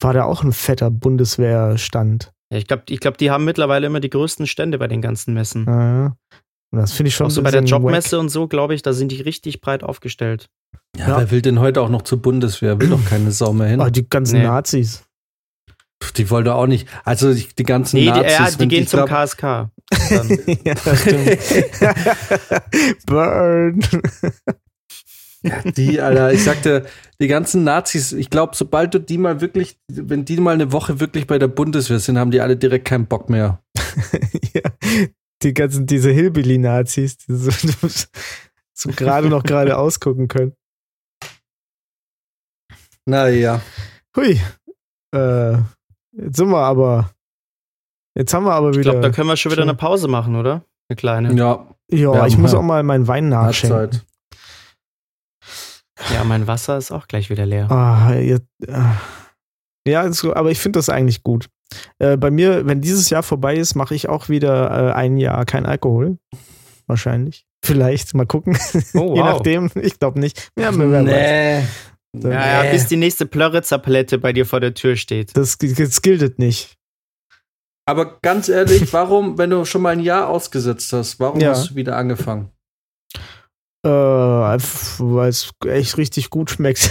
war da auch ein fetter Bundeswehrstand. Ja, ich glaube, ich glaub, die haben mittlerweile immer die größten Stände bei den ganzen Messen. Ja. Und das finde ich schon Auch so bei der Jobmesse und so, glaube ich, da sind die richtig breit aufgestellt. Ja, wer will denn heute auch noch zur Bundeswehr? Will doch keine Sau mehr hin. wack. Oh, die ganzen Nee. Nazis. Pff, Die wollen doch auch nicht. Also die, die ganzen Nee, die, Nazis. ja, die gehen zum glaub- KSK. Ja. Burn. Die, Alter, ich sagte, die ganzen Nazis, ich glaube, sobald du die mal wirklich, wenn die mal eine Woche wirklich bei der Bundeswehr sind, haben die alle direkt keinen Bock mehr. ja. Die ganzen, diese Hillbilly-Nazis, die so, so gerade noch gerade ausgucken können. Naja. Hui. Äh, jetzt sind wir aber. Jetzt haben wir aber Ich wieder. glaube, da können wir schon wieder eine Pause machen, oder? Eine kleine. Ja, ja, wir ich muss ja auch mal meinen Wein nachschenken. Ja, mein Wasser ist auch gleich wieder leer. Ah, ja, ah. ja aber ich finde das eigentlich gut. Äh, bei mir, wenn dieses Jahr vorbei ist, mache ich auch wieder äh, ein Jahr kein Alkohol. Wahrscheinlich. Vielleicht, mal gucken. Oh, Je wow. nachdem. Ich glaube nicht. Ja, wer weiß. Nee. Ja, ja, Nee. bis die nächste Plörritzer-Palette bei dir vor der Tür steht. Das, das gilt nicht. Aber ganz ehrlich, warum, wenn du schon mal ein Jahr ausgesetzt hast, warum Ja. hast du wieder angefangen? Äh, weil es echt richtig gut schmeckt.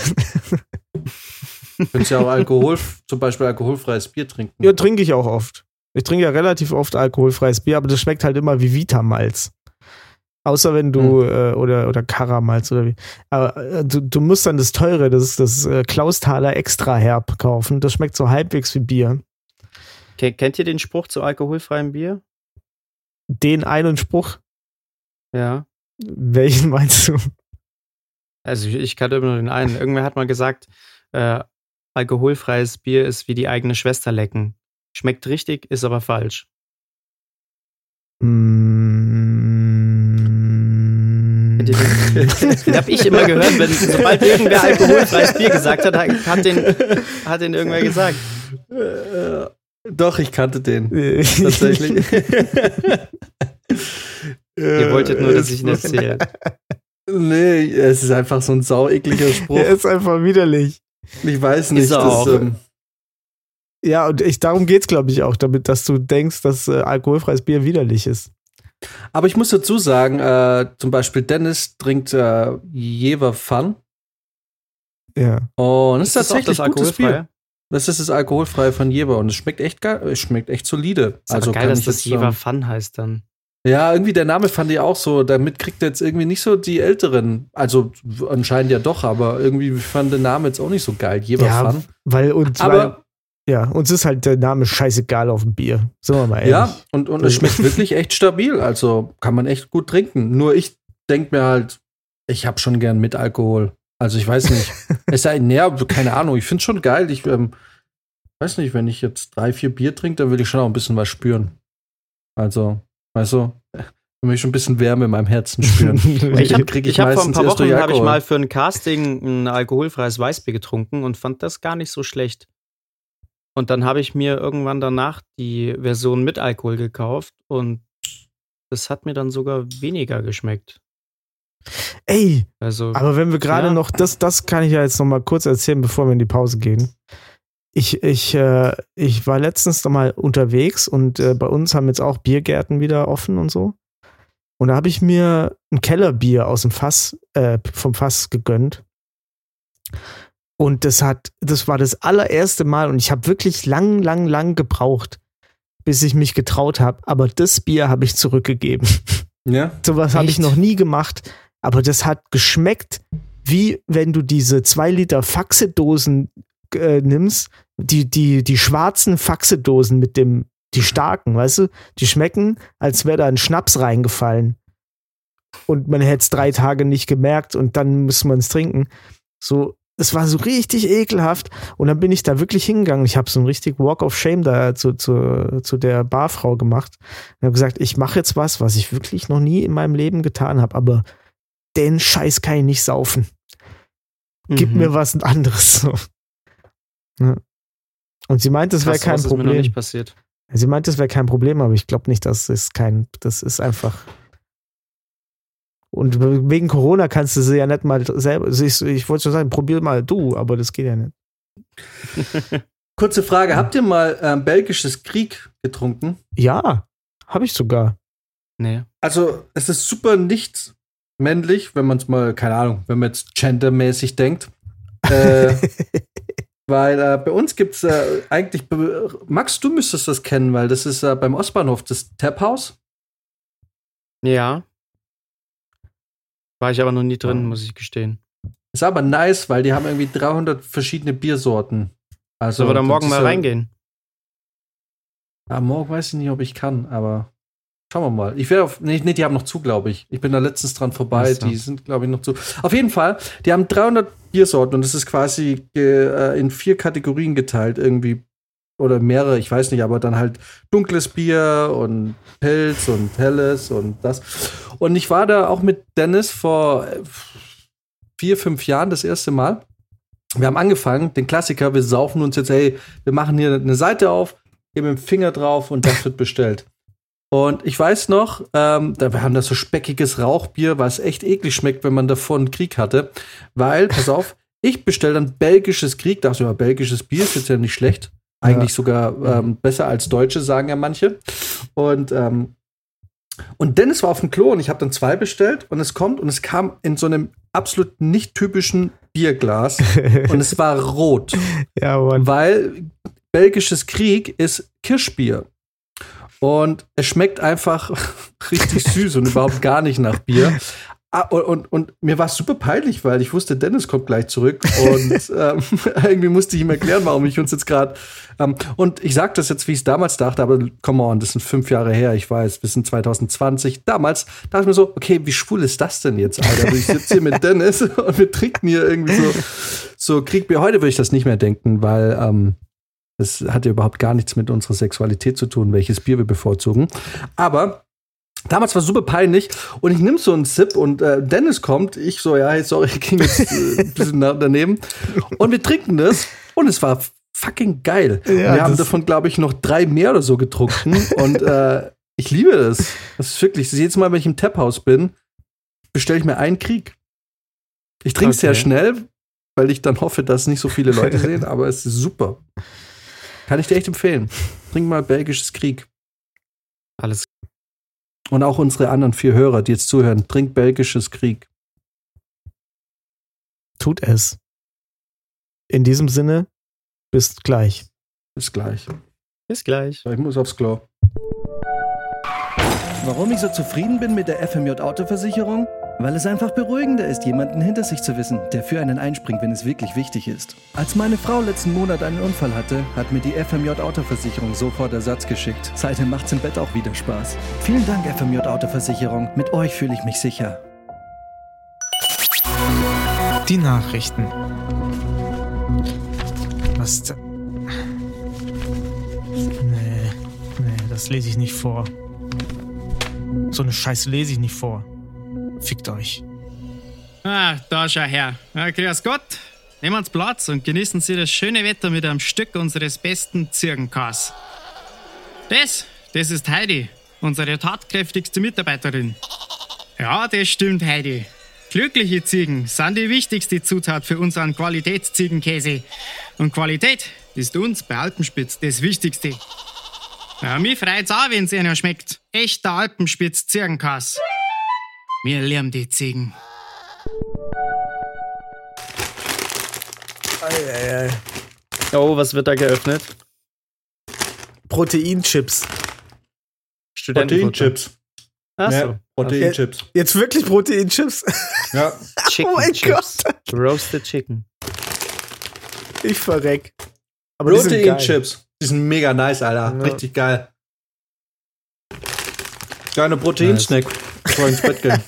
Du kannst ja auch Alkohol, zum Beispiel alkoholfreies Bier trinken. ja, trinke ich auch oft. Ich trinke ja relativ oft alkoholfreies Bier, aber das schmeckt halt immer wie Vitamalz. Außer wenn du, äh, oder, oder Karamalz oder wie. Aber äh, du, du musst dann das teure, das ist das äh, Klausthaler Extra Herb kaufen. Das schmeckt so halbwegs wie Bier. Ke- Kennt ihr den Spruch zu alkoholfreiem Bier? Den einen Spruch, Ja. welchen meinst du? Also ich, ich kannte immer nur den einen. Irgendwer hat mal gesagt, äh, alkoholfreies Bier ist wie die eigene Schwester lecken. Schmeckt richtig, ist aber falsch. Mm. Den? Den hab ich immer gehört, wenn sobald irgendwer alkoholfreies Bier gesagt hat, hat den, hat den irgendwer gesagt. Doch, ich kannte den. Tatsächlich. Ihr wolltet nur, dass ich ihn erzähle. Nee, es ist einfach so ein sauekliger Spruch. Er ist einfach widerlich. Ich weiß nicht. Ist er das, auch. ähm, Ja, und ich, darum geht's, glaube ich, auch, damit, dass du denkst, dass äh, alkoholfreies Bier widerlich ist. aber ich muss dazu sagen, äh, zum Beispiel Dennis trinkt äh, Jever Fun. Ja. Und es ist, das auch tatsächlich das gutes Bier. Das ist das alkoholfreie von Jever und es schmeckt echt geil, es schmeckt echt solide. Ist also geil, dass das Jever ähm, Fun heißt dann. Ja, irgendwie der Name fand ich auch so. Damit kriegt er jetzt irgendwie nicht so die Älteren. Also anscheinend ja doch, aber irgendwie fand der Name jetzt auch nicht so geil. Jever Ja, Fun. Weil uns, weil, Aber ja, uns ist halt der Name scheißegal auf dem Bier. Sind wir mal ehrlich. ja, und, und es schmeckt wirklich echt stabil. Also kann man echt gut trinken. Nur ich denke mir halt, ich habe schon gern mit Alkohol. Also ich weiß nicht. es sei näher, keine Ahnung. Ich finde es schon geil. Ich ähm, weiß nicht, wenn ich jetzt drei, vier Bier trinke, dann will ich schon auch ein bisschen was spüren. Also, weißt du, ich möchte schon ein bisschen Wärme in meinem Herzen spüren. Ich habe krieg ich ich hab vor ein paar Wochen hab ich mal für ein Casting ein alkoholfreies Weißbier getrunken und fand das gar nicht so schlecht. Und dann habe ich mir irgendwann danach die Version mit Alkohol gekauft und das hat mir dann sogar weniger geschmeckt. Ey, Also aber wenn wir gerade Ja. noch, das, das kann ich ja jetzt noch mal kurz erzählen, bevor wir in die Pause gehen. Ich, ich, äh, ich war letztens noch mal unterwegs und äh, bei uns haben jetzt auch Biergärten wieder offen und so. Und da habe ich mir ein Kellerbier aus dem Fass, äh, vom Fass gegönnt. Und das hat, das war das allererste Mal und ich habe wirklich lang, lang, lang gebraucht, bis ich mich getraut habe. Aber das Bier habe ich zurückgegeben. Ja. Sowas habe ich noch nie gemacht. Aber das hat geschmeckt, wie wenn du diese zwei Liter Faxedosen äh, nimmst, die, die, die schwarzen Faxedosen mit dem, die starken, weißt du, die schmecken, als wäre da ein Schnaps reingefallen. Und man hätte es drei Tage nicht gemerkt und dann muss man es trinken. So, es war so richtig ekelhaft. Und dann bin ich da wirklich hingegangen. Ich habe so einen richtig Walk of Shame da zu, zu, zu der Barfrau gemacht. Und habe gesagt, ich mache jetzt was, was ich wirklich noch nie in meinem Leben getan habe, aber den Scheiß kann ich nicht saufen. Gib Mhm. mir was anderes. So. Ja. Und sie meint, das wäre kein sowas ist mir noch Problem. nicht passiert. Sie meint, das wäre kein Problem, aber ich glaube nicht, das ist kein, das ist einfach. Und wegen Corona kannst du sie ja nicht mal selber. Ich, ich wollte schon sagen, probier mal du, aber das geht ja nicht. Kurze Frage: Habt ihr mal ähm, belgisches Krieg getrunken? Ja, habe ich sogar. Nee. Also, es ist super nicht männlich, wenn man es mal, keine Ahnung, wenn man jetzt gendermäßig denkt. Äh, Weil äh, bei uns gibt's äh, eigentlich, Max, du müsstest das kennen, weil das ist äh, beim Ostbahnhof das Tap-Haus. Ja. War ich aber noch nie drin, muss ich gestehen. Ist aber nice, weil die haben irgendwie 300 verschiedene Biersorten. Also, Sollen wir da morgen mal ja- reingehen? Ah, morgen weiß ich nicht, ob ich kann, aber schauen wir mal. Ich werde auf. Nee, nee, die haben noch zu, glaube ich. Ich bin da letztens dran vorbei. So. Die sind, glaube ich, noch zu. Auf jeden Fall, die haben 300 Biersorten und es ist quasi äh, in vier Kategorien geteilt, irgendwie. Oder mehrere, ich weiß nicht, aber dann halt dunkles Bier und Pilz und helles und das. Und ich war da auch mit Dennis vor äh, vier, fünf Jahren das erste Mal. Wir haben angefangen, den Klassiker, wir saufen uns jetzt, hey, wir machen hier eine Seite auf, geben den Finger drauf und das wird bestellt. Und ich weiß noch, ähm, da wir haben da so speckiges Rauchbier, was echt eklig schmeckt, wenn man davor einen Krieg hatte. Weil, pass auf, ich bestelle dann belgisches Krieg, dachte ich, ja, belgisches Bier ist jetzt ja nicht schlecht. Eigentlich sogar ähm, besser als Deutsche, sagen ja manche. Und, ähm, und Dennis war auf dem Klo und ich habe dann zwei bestellt und es kommt und es kam in so einem absolut nicht typischen Bierglas und es war rot Ja, Mann. weil belgisches Krieg ist Kirschbier. Und es schmeckt einfach richtig süß und überhaupt gar nicht nach Bier. Ah, und, und, und mir war es super peinlich, weil ich wusste, Dennis kommt gleich zurück. Und ähm, irgendwie musste ich ihm erklären, warum ich uns jetzt gerade. Ähm, und ich sage das jetzt, wie ich es damals dachte, aber come on, das sind fünf Jahre her, ich weiß, wir sind 2020. Damals dachte ich mir so, okay, wie schwul ist das denn jetzt, Alter? Also ich sitze hier mit Dennis und wir trinken hier irgendwie so, so Kriegbier. Heute würde ich das nicht mehr denken, weil ähm, das hat ja überhaupt gar nichts mit unserer Sexualität zu tun, welches Bier wir bevorzugen. Aber damals war es super peinlich und ich nehme so einen Sip und äh, Dennis kommt. Ich so, ja, hey, sorry, ich ging jetzt äh, ein bisschen daneben. Und wir trinken das und es war fucking geil. Ja, wir haben davon, glaube ich, noch drei mehr oder so getrunken und äh, ich liebe das. Das ist wirklich, jedes Mal, wenn ich im Taphaus bin, bestelle ich mir einen Krieg. Ich trinke es sehr Okay. schnell, weil ich dann hoffe, dass nicht so viele Leute sehen, aber es ist super. Kann ich dir echt empfehlen. Trink mal belgisches Krieg. Alles Und auch unsere anderen vier Hörer, die jetzt zuhören, trink belgisches Krieg. Tut es. In diesem Sinne, bis gleich. Bis gleich. bis gleich. Ich muss aufs Klo. Warum ich so zufrieden bin mit der FMJ Autoversicherung? Weil es einfach beruhigender ist, jemanden hinter sich zu wissen, der für einen einspringt, wenn es wirklich wichtig ist. Als meine Frau letzten Monat einen Unfall hatte, hat mir die FMJ Autoversicherung sofort Ersatz geschickt. Seitdem macht's im Bett auch wieder Spaß. Vielen Dank, FMJ Autoversicherung. Mit euch fühle ich mich sicher. Die Nachrichten. Was? Nee, nee, das lese ich nicht vor. So eine Scheiße lese ich nicht vor. Fickt euch. Ah, da schau her. Ja, grüß Gott. Nehmen Sie Platz und genießen Sie das schöne Wetter mit einem Stück unseres besten Zirkenkas. Das, das ist Heidi, unsere tatkräftigste Mitarbeiterin. Ja, das stimmt, Heidi. Glückliche Ziegen sind die wichtigste Zutat für unseren Qualitätsziegenkäse. Und Qualität ist uns bei Alpenspitz das Wichtigste. Ja, mich freut's auch, wenn's einer schmeckt. Echter Alpenspitz-Zirkenkas. Wir lieben die Ziegen. Oh, was wird da geöffnet? Proteinchips. Proteinchips. Achso. Ja, Proteinchips. Jetzt wirklich Proteinchips? Ja. Chicken Oh mein Chips. Roasted Chicken. Ich verreck. Aber. Proteinchips. Die sind mega nice, Alter. Ja. Richtig geil. Kleine Proteinsnack, bevor ich ins Bett gehen.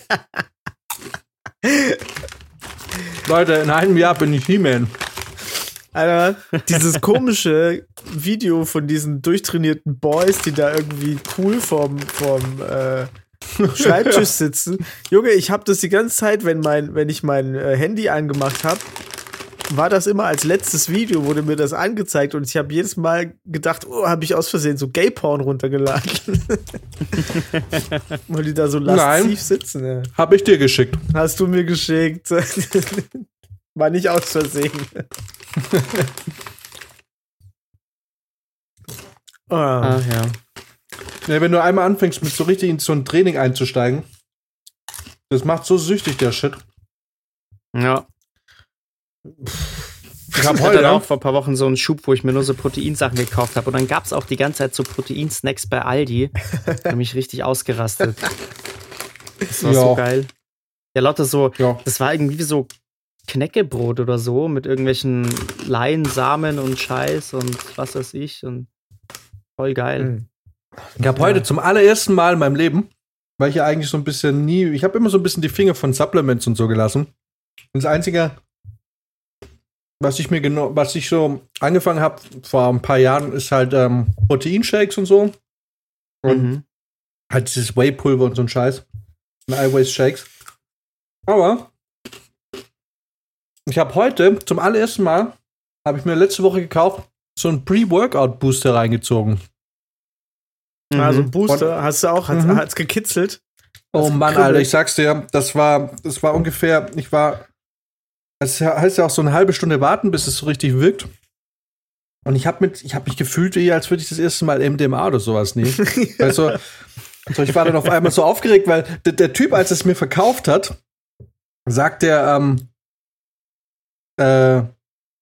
Leute, in einem Jahr bin ich He-Man. Alter, dieses komische Video von diesen durchtrainierten Boys, die da irgendwie cool vorm, vorm äh, Schreibtisch sitzen. Junge, ich habe das die ganze Zeit, wenn, mein, wenn ich mein äh, Handy angemacht habe, war das immer als letztes Video, wurde mir das angezeigt und ich habe jedes Mal gedacht, oh, habe ich aus Versehen so Gay-Porn runtergeladen. Weil die da so lasziv sitzen. Ja. Hab ich dir geschickt. Hast du mir geschickt. War nicht aus Versehen. ah. Ah, ja. Ja, wenn du einmal anfängst, mit so richtig in so ein Training einzusteigen, das macht so süchtig, der Shit. Ja. Ich habe Ich hatte heute dann auch vor ein paar Wochen so einen Schub, wo ich mir nur so Proteinsachen gekauft habe. Und dann gab es auch die ganze Zeit so Proteinsnacks bei Aldi. Da habe mich richtig ausgerastet. Das war Ja. so geil. Ja, lauter so, Ja. das war irgendwie wie so Knäckebrot oder so mit irgendwelchen Leinsamen und Scheiß und was weiß ich. Und voll geil. Mhm. Ich habe heute zum allerersten Mal in meinem Leben, weil ich ja eigentlich so ein bisschen nie, ich habe immer so ein bisschen die Finger von Supplements und so gelassen. Und das Einzige, was ich mir genau, was ich so angefangen habe vor ein paar Jahren, ist halt ähm, Proteinshakes und so. Und Mhm. halt dieses Whey-Pulver und so ein Scheiß. Und Eiweiß-Shakes. Aber ich habe heute zum allerersten Mal, habe ich mir letzte Woche gekauft, so einen Pre-Workout-Booster reingezogen. Also Mhm. Booster, hast du auch, hat Mhm. hat's gekitzelt? Oh Mann. Alter, ich sag's dir, das war, das war ungefähr, ich war, es heißt ja auch so eine halbe Stunde warten, bis es so richtig wirkt. Und ich habe mit, ich habe mich gefühlt, wie als würde ich das erste Mal MDMA oder sowas nehmen. also, so, ich war dann auf einmal so aufgeregt, weil der, der Typ, als es mir verkauft hat, sagt der, ähm, äh,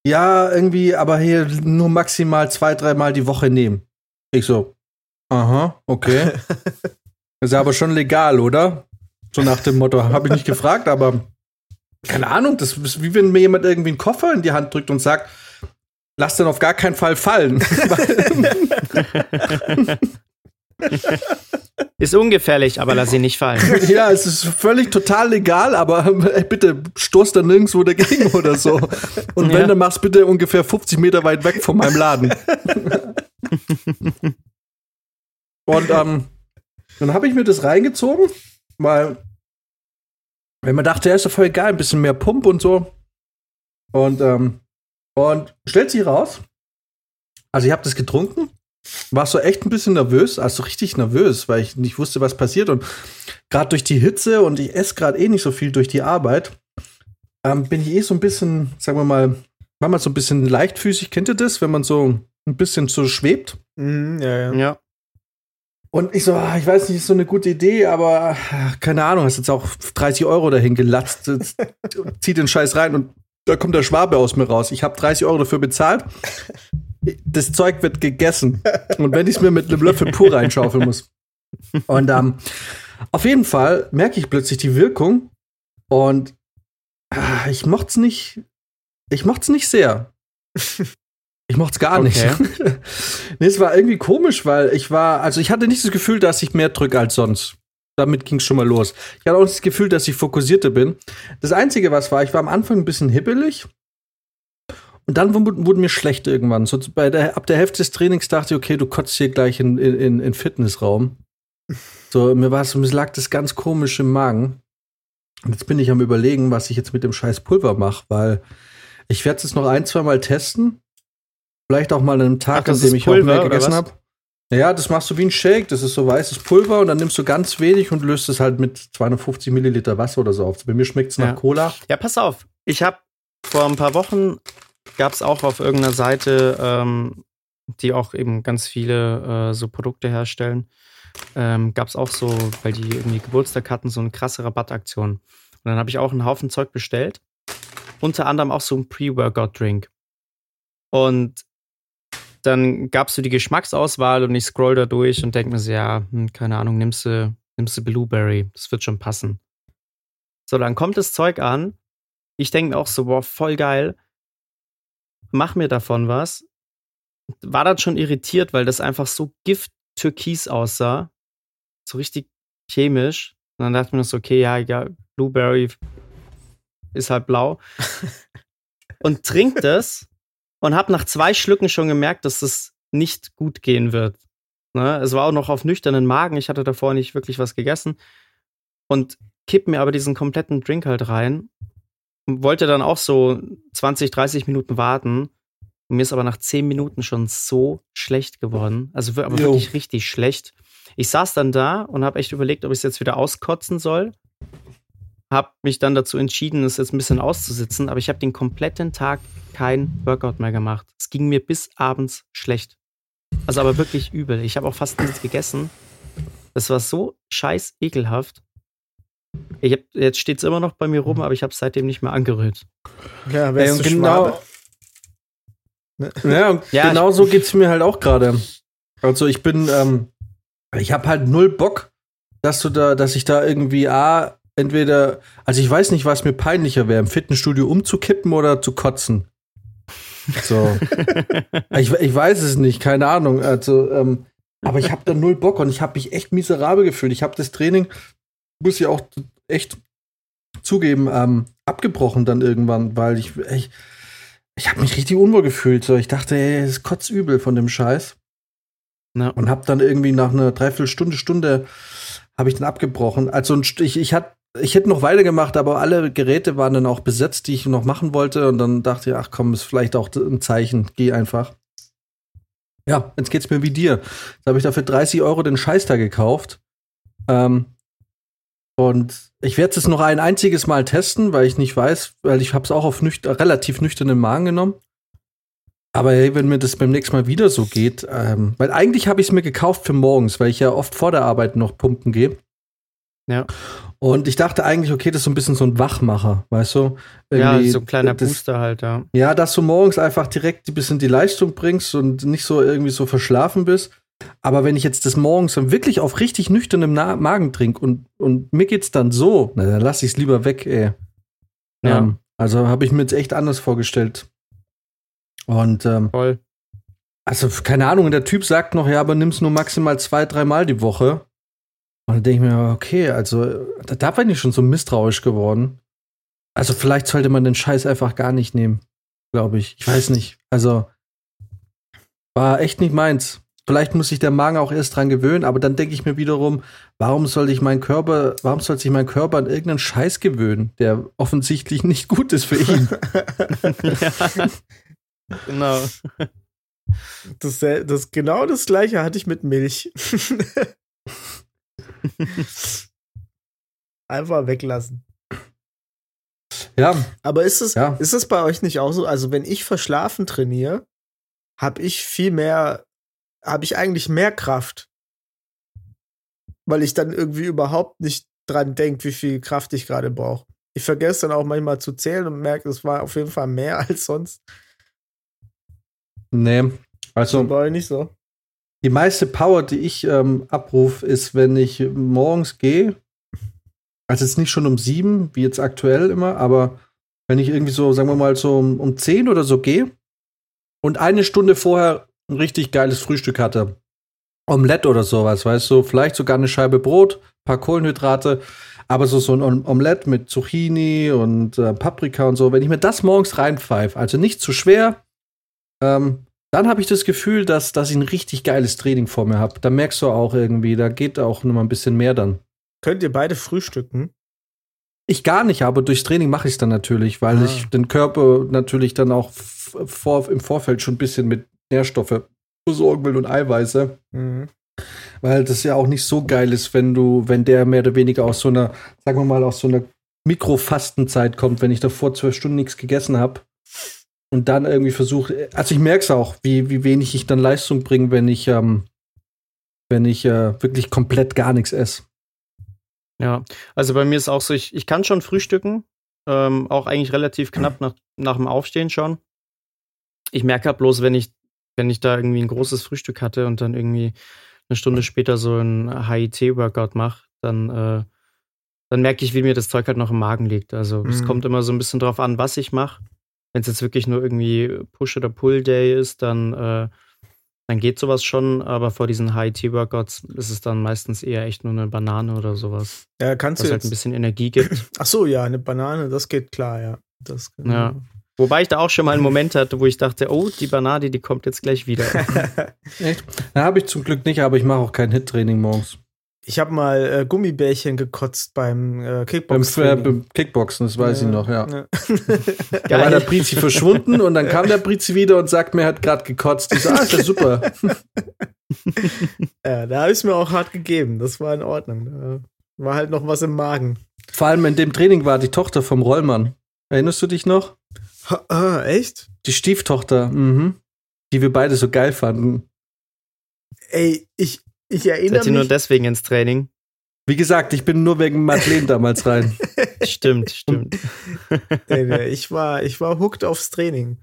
ja, irgendwie, aber hier nur maximal zwei, dreimal die Woche nehmen. Ich so, aha, okay. Ist ja aber schon legal, oder? So nach dem Motto, habe ich nicht gefragt, aber keine Ahnung, das ist wie wenn mir jemand irgendwie einen Koffer in die Hand drückt und sagt, lass den auf gar keinen Fall fallen. Ist ungefährlich, aber lass ihn nicht fallen. ja, es ist völlig total legal, aber äh, bitte stoß da nirgendwo dagegen oder so. Und wenn, Ja. dann mach's bitte ungefähr 50 Meter weit weg von meinem Laden. Und ähm, dann habe ich mir das reingezogen, weil wenn man dachte, ja, ist doch voll geil, ein bisschen mehr Pump und so. Und, ähm, und stellt sich raus, also ich habe das getrunken, war so echt ein bisschen nervös, also richtig nervös, weil ich nicht wusste, was passiert. Und gerade durch die Hitze und ich esse gerade eh nicht so viel durch die Arbeit, ähm, bin ich eh so ein bisschen, sagen wir mal, war mal so ein bisschen leichtfüßig. Kennt ihr das, wenn man so ein bisschen so schwebt? Mhm, ja, ja. Ja. Und ich so, ah, ich weiß nicht, ist so eine gute Idee, aber ah, keine Ahnung, hast jetzt auch 30 Euro dahin gelatzt, zieh den Scheiß rein und da kommt der Schwabe aus mir raus. Ich habe 30 Euro dafür bezahlt. Das Zeug wird gegessen. Und wenn ich es mir mit einem Löffel pur reinschaufeln muss. Und ähm, auf jeden Fall merke ich plötzlich die Wirkung und ah, ich mocht's nicht, ich mocht's nicht sehr. Ich mocht's gar nicht. Okay. nee, es war irgendwie komisch, weil ich war, also ich hatte nicht das Gefühl, dass ich mehr drücke als sonst. Damit ging's schon mal los. Ich hatte auch das Gefühl, dass ich fokussierter bin. Das Einzige, was war, ich war am Anfang ein bisschen hibbelig. Und dann wurde, mir schlecht irgendwann. So bei der, ab der Hälfte des Trainings dachte ich, okay, du kotzt hier gleich in, in, in in Fitnessraum. So, mir war es, mir lag das ganz komisch im Magen. Und jetzt bin ich am überlegen, was ich jetzt mit dem scheiß Pulver mache, weil ich werde es jetzt noch ein, zwei Mal testen. Vielleicht auch mal an einem Tag, Ach, an dem ich auch Pulver, mehr oder gegessen habe. Ja, das machst du wie ein Shake. Das ist so weißes Pulver und dann nimmst du ganz wenig und löst es halt mit 250 Milliliter Wasser oder so auf. Bei mir schmeckt es nach Ja. Cola. Ja, pass auf. Ich habe vor ein paar Wochen gab es auch auf irgendeiner Seite, ähm, die auch eben ganz viele äh, so Produkte herstellen, ähm, gab es auch so, weil die irgendwie Geburtstag hatten, so eine krasse Rabattaktion. Und dann habe ich auch einen Haufen Zeug bestellt. Unter anderem auch so ein Pre-Workout-Drink. Und dann gab es so die Geschmacksauswahl und ich scroll da durch und denke mir so, ja, hm, keine Ahnung, nimmst du, nimmst du Blueberry, das wird schon passen. So, dann kommt das Zeug an. Ich denke mir auch so, boah, voll geil. Mach mir davon was. War dann schon irritiert, weil das einfach so Gift-Türkis aussah. So richtig chemisch. Und dann dachte ich mir so, okay, ja, ja, Blueberry ist halt blau. und trink das und hab nach zwei Schlücken schon gemerkt, dass das nicht gut gehen wird. Ne? Es war auch noch auf nüchternen Magen. Ich hatte davor nicht wirklich was gegessen. Und kipp mir aber diesen kompletten Drink halt rein. Und wollte dann auch so 20, 30 Minuten warten. Und mir ist aber nach 10 Minuten schon so schlecht geworden. Also aber Jo. wirklich richtig schlecht. Ich saß dann da und habe echt überlegt, ob ich es jetzt wieder auskotzen soll. Hab mich dann dazu entschieden, es jetzt ein bisschen auszusitzen, aber ich habe den kompletten Tag kein Workout mehr gemacht. Es ging mir bis abends schlecht. Also aber wirklich übel. Ich habe auch fast nichts gegessen. Das war so scheiß ekelhaft. Ich hab, jetzt steht es immer noch bei mir rum, aber ich habe es seitdem nicht mehr angerührt. Ja, wärst und du genau? Ne? Ja, Ja, genau so geht's mir halt auch gerade. Also ich bin, ähm, ich habe halt null Bock, dass du da, dass ich da irgendwie A, entweder, also ich weiß nicht, was mir peinlicher wäre, im Fitnessstudio umzukippen oder zu kotzen. So. ich, ich weiß es nicht, keine Ahnung. Also, ähm, aber ich habe da null Bock und ich habe mich echt miserabel gefühlt. Ich habe das Training, muss ich auch echt zugeben, ähm, abgebrochen dann irgendwann, weil ich, ich, ich habe mich richtig unwohl gefühlt. So. Ich dachte, ey, es ist kotzübel von dem Scheiß. Na, Und habe dann irgendwie nach einer Dreiviertelstunde, Stunde habe ich dann abgebrochen. Also ich, ich, hat, ich hätte noch weitergemacht, aber alle Geräte waren dann auch besetzt, die ich noch machen wollte. Und dann dachte ich, ach komm, ist vielleicht auch ein Zeichen. Geh einfach. Ja, jetzt geht's mir wie dir. Jetzt habe ich dafür 30 Euro den Scheiß da gekauft. Ähm, und ich werde es noch ein einziges Mal testen, weil ich nicht weiß, weil ich habe es auch auf nüchter, relativ nüchternen Magen genommen. Aber hey, wenn mir das beim nächsten Mal wieder so geht, ähm, weil eigentlich habe ich es mir gekauft für morgens, weil ich ja oft vor der Arbeit noch pumpen gehe. Ja. Und ich dachte eigentlich, okay, das ist so ein bisschen so ein Wachmacher, weißt du? ja, Irgendwie so ein kleiner das, Booster halt, ja. Ja, dass du morgens einfach direkt ein bisschen die Leistung bringst und nicht so irgendwie so verschlafen bist. Aber wenn ich jetzt das morgens dann wirklich auf richtig nüchternem Na Magen trinke und, und mir geht's dann so, na, dann lass ich's lieber weg, ey. Ja. Ähm, also habe ich mir jetzt echt anders vorgestellt. Und ähm, Voll. also, keine Ahnung, der Typ sagt noch, ja, aber nimm's nur maximal zwei, dreimal die Woche. Und dann denke ich mir, okay, also, da, da bin ich schon so misstrauisch geworden. Also, vielleicht sollte man den Scheiß einfach gar nicht nehmen, glaube ich. Ich weiß nicht. Also, war echt nicht meins. Vielleicht muss sich der Magen auch erst dran gewöhnen, aber dann denke ich mir wiederum, warum soll ich meinen Körper, warum soll sich mein Körper an irgendeinen Scheiß gewöhnen, der offensichtlich nicht gut ist für ihn? ja. Genau. Das, das genau das gleiche hatte ich mit Milch. Einfach weglassen. ja, Aber ist es, Ja. ist es bei euch nicht auch so? Also, wenn ich verschlafen trainiere, habe ich viel mehr, habe ich eigentlich mehr Kraft. Weil ich dann irgendwie überhaupt nicht dran denke, wie viel Kraft ich gerade brauche. Ich vergesse dann auch manchmal zu zählen und merke, es war auf jeden Fall mehr als sonst. nee. Also, So bei euch nicht so. Die meiste Power, die ich ähm, abrufe, ist, wenn ich morgens gehe. Also jetzt nicht schon um sieben, wie jetzt aktuell immer, aber wenn ich irgendwie so, sagen wir mal, so um, um zehn oder so gehe und eine Stunde vorher ein richtig geiles Frühstück hatte. Omelette oder sowas, weißt du, vielleicht sogar eine Scheibe Brot, paar Kohlenhydrate, aber so, so ein Om- Omelette mit Zucchini und äh, Paprika und so. Wenn ich mir das morgens reinpfeife, also nicht zu schwer, ähm, dann habe ich das Gefühl, dass, dass ich ein richtig geiles Training vor mir habe. Da merkst du auch irgendwie, da geht auch noch mal ein bisschen mehr dann. Könnt ihr beide frühstücken? Ich gar nicht, aber durchs Training mache ich es dann natürlich, weil Ah. ich den Körper natürlich dann auch vor, im Vorfeld schon ein bisschen mit Nährstoffe versorgen will und Eiweiße. Mhm. Weil das ja auch nicht so geil ist, wenn du, wenn der mehr oder weniger aus so einer, sagen wir mal, aus so einer Mikrofastenzeit kommt, wenn ich davor zwölf Stunden nichts gegessen habe und dann irgendwie versuche, also ich merke es auch, wie, wie wenig ich dann Leistung bringe, wenn ich, ähm, wenn ich äh, wirklich komplett gar nichts esse. Ja, also bei mir ist auch so, ich, ich kann schon frühstücken, ähm, auch eigentlich relativ knapp nach, nach dem Aufstehen schon. Ich merke halt bloß, wenn ich, wenn ich da irgendwie ein großes Frühstück hatte und dann irgendwie eine Stunde später so ein HIT-Workout mache, dann, äh, dann merke ich, wie mir das Zeug halt noch im Magen liegt. Also es Mhm. kommt immer so ein bisschen drauf an, was ich mache. Wenn es jetzt wirklich nur irgendwie Push- oder Pull-Day ist, dann, äh, dann geht sowas schon, aber vor diesen HIT-Workouts ist es dann meistens eher echt nur eine Banane oder sowas Ja, kannst was du halt ein bisschen Energie gibt. Ach so, ja, eine Banane, das geht klar, ja. Das, Ja. Wobei ich da auch schon mal einen Moment hatte, wo ich dachte, oh, die Banane, die kommt jetzt gleich wieder. Echt? Na, habe ich zum Glück nicht, aber ich mache auch kein Hit-Training morgens. Ich habe mal äh, Gummibärchen gekotzt beim äh, Beim, Kickbox. äh, beim Kickboxen, das weiß ich noch, ja. ja. Da war der Brizi verschwunden und dann kam der Brizi wieder und sagt mir, er hat gerade gekotzt. Ich so, ah, ist ja super. ja, da habe ich es mir auch hart gegeben. Das war in Ordnung. Da war halt noch was im Magen. Vor allem in dem Training war die Tochter vom Rollmann. Erinnerst du dich noch? Ha, ah, echt? Die Stieftochter, mhm. Die wir beide so geil fanden. Ey, ich, ich erinnere Seid ihr nur mich. deswegen ins Training? Wie gesagt, ich bin nur wegen Madeleine damals rein. Stimmt, stimmt. ich war, ich war hooked aufs Training.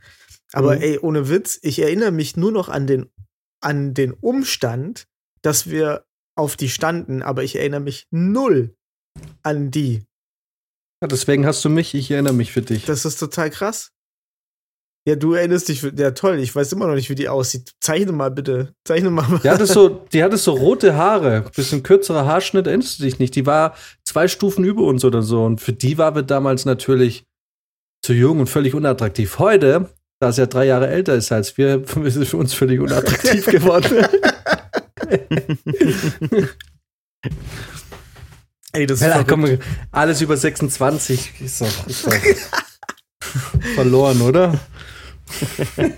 Aber Mhm. ey, ohne Witz, ich erinnere mich nur noch an den, an den Umstand, dass wir auf die standen, aber ich erinnere mich null an die. Ja, deswegen hast du mich, ich erinnere mich für dich. Das ist total krass. Ja, du erinnerst dich, ja toll, ich weiß immer noch nicht, wie die aussieht. Zeichne mal bitte. Zeichne mal. Die hatte so, die hatte so rote Haare, bisschen kürzerer Haarschnitt, erinnerst du dich nicht? Die war zwei Stufen über uns oder so. Und für die war wir damals natürlich zu jung und völlig unattraktiv. Heute, da sie ja drei Jahre älter ist als wir, ist sie für uns völlig unattraktiv geworden. Ey, das ist ja, verrückt. komm, alles über 26 ist doch, ist doch verloren, oder?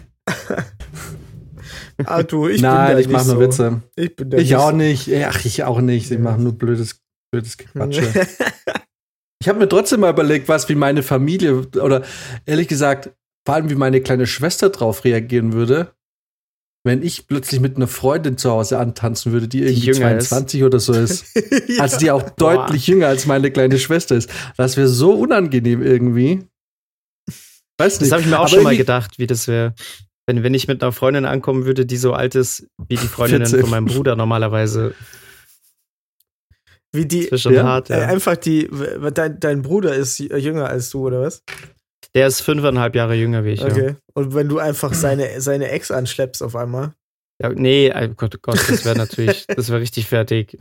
Ah, du, ich Nein, bin ich mach nicht nur so. Witze. Ich bin Ich auch so. nicht. Ach, ich auch nicht. Ich mache nur blödes, blödes Gequatsche. Ich habe mir trotzdem mal überlegt, was wie meine Familie oder ehrlich gesagt, vor allem wie meine kleine Schwester drauf reagieren würde, wenn ich plötzlich mit einer Freundin zu Hause antanzen würde, die irgendwie jünger ist. 22 oder so ist. Ja. Also die auch deutlich jünger als meine kleine Schwester ist. Das wäre so unangenehm irgendwie. Weiß nicht. Das habe ich mir auch Aber schon mal gedacht, wie das wäre. Wenn, wenn ich mit einer Freundin ankommen würde, die so alt ist wie die Freundinnen 14. von meinem Bruder normalerweise. Wie die, Das ist schon Ja? hart, äh, ja. einfach die, dein, dein Bruder ist jünger als du, oder was? Der ist fünfeinhalb Jahre jünger wie ich. Ja. Okay. Und wenn du einfach seine, seine Ex anschleppst auf einmal. Ja, nee, oh Gott, oh Gott, das wäre natürlich, das wäre richtig fertig.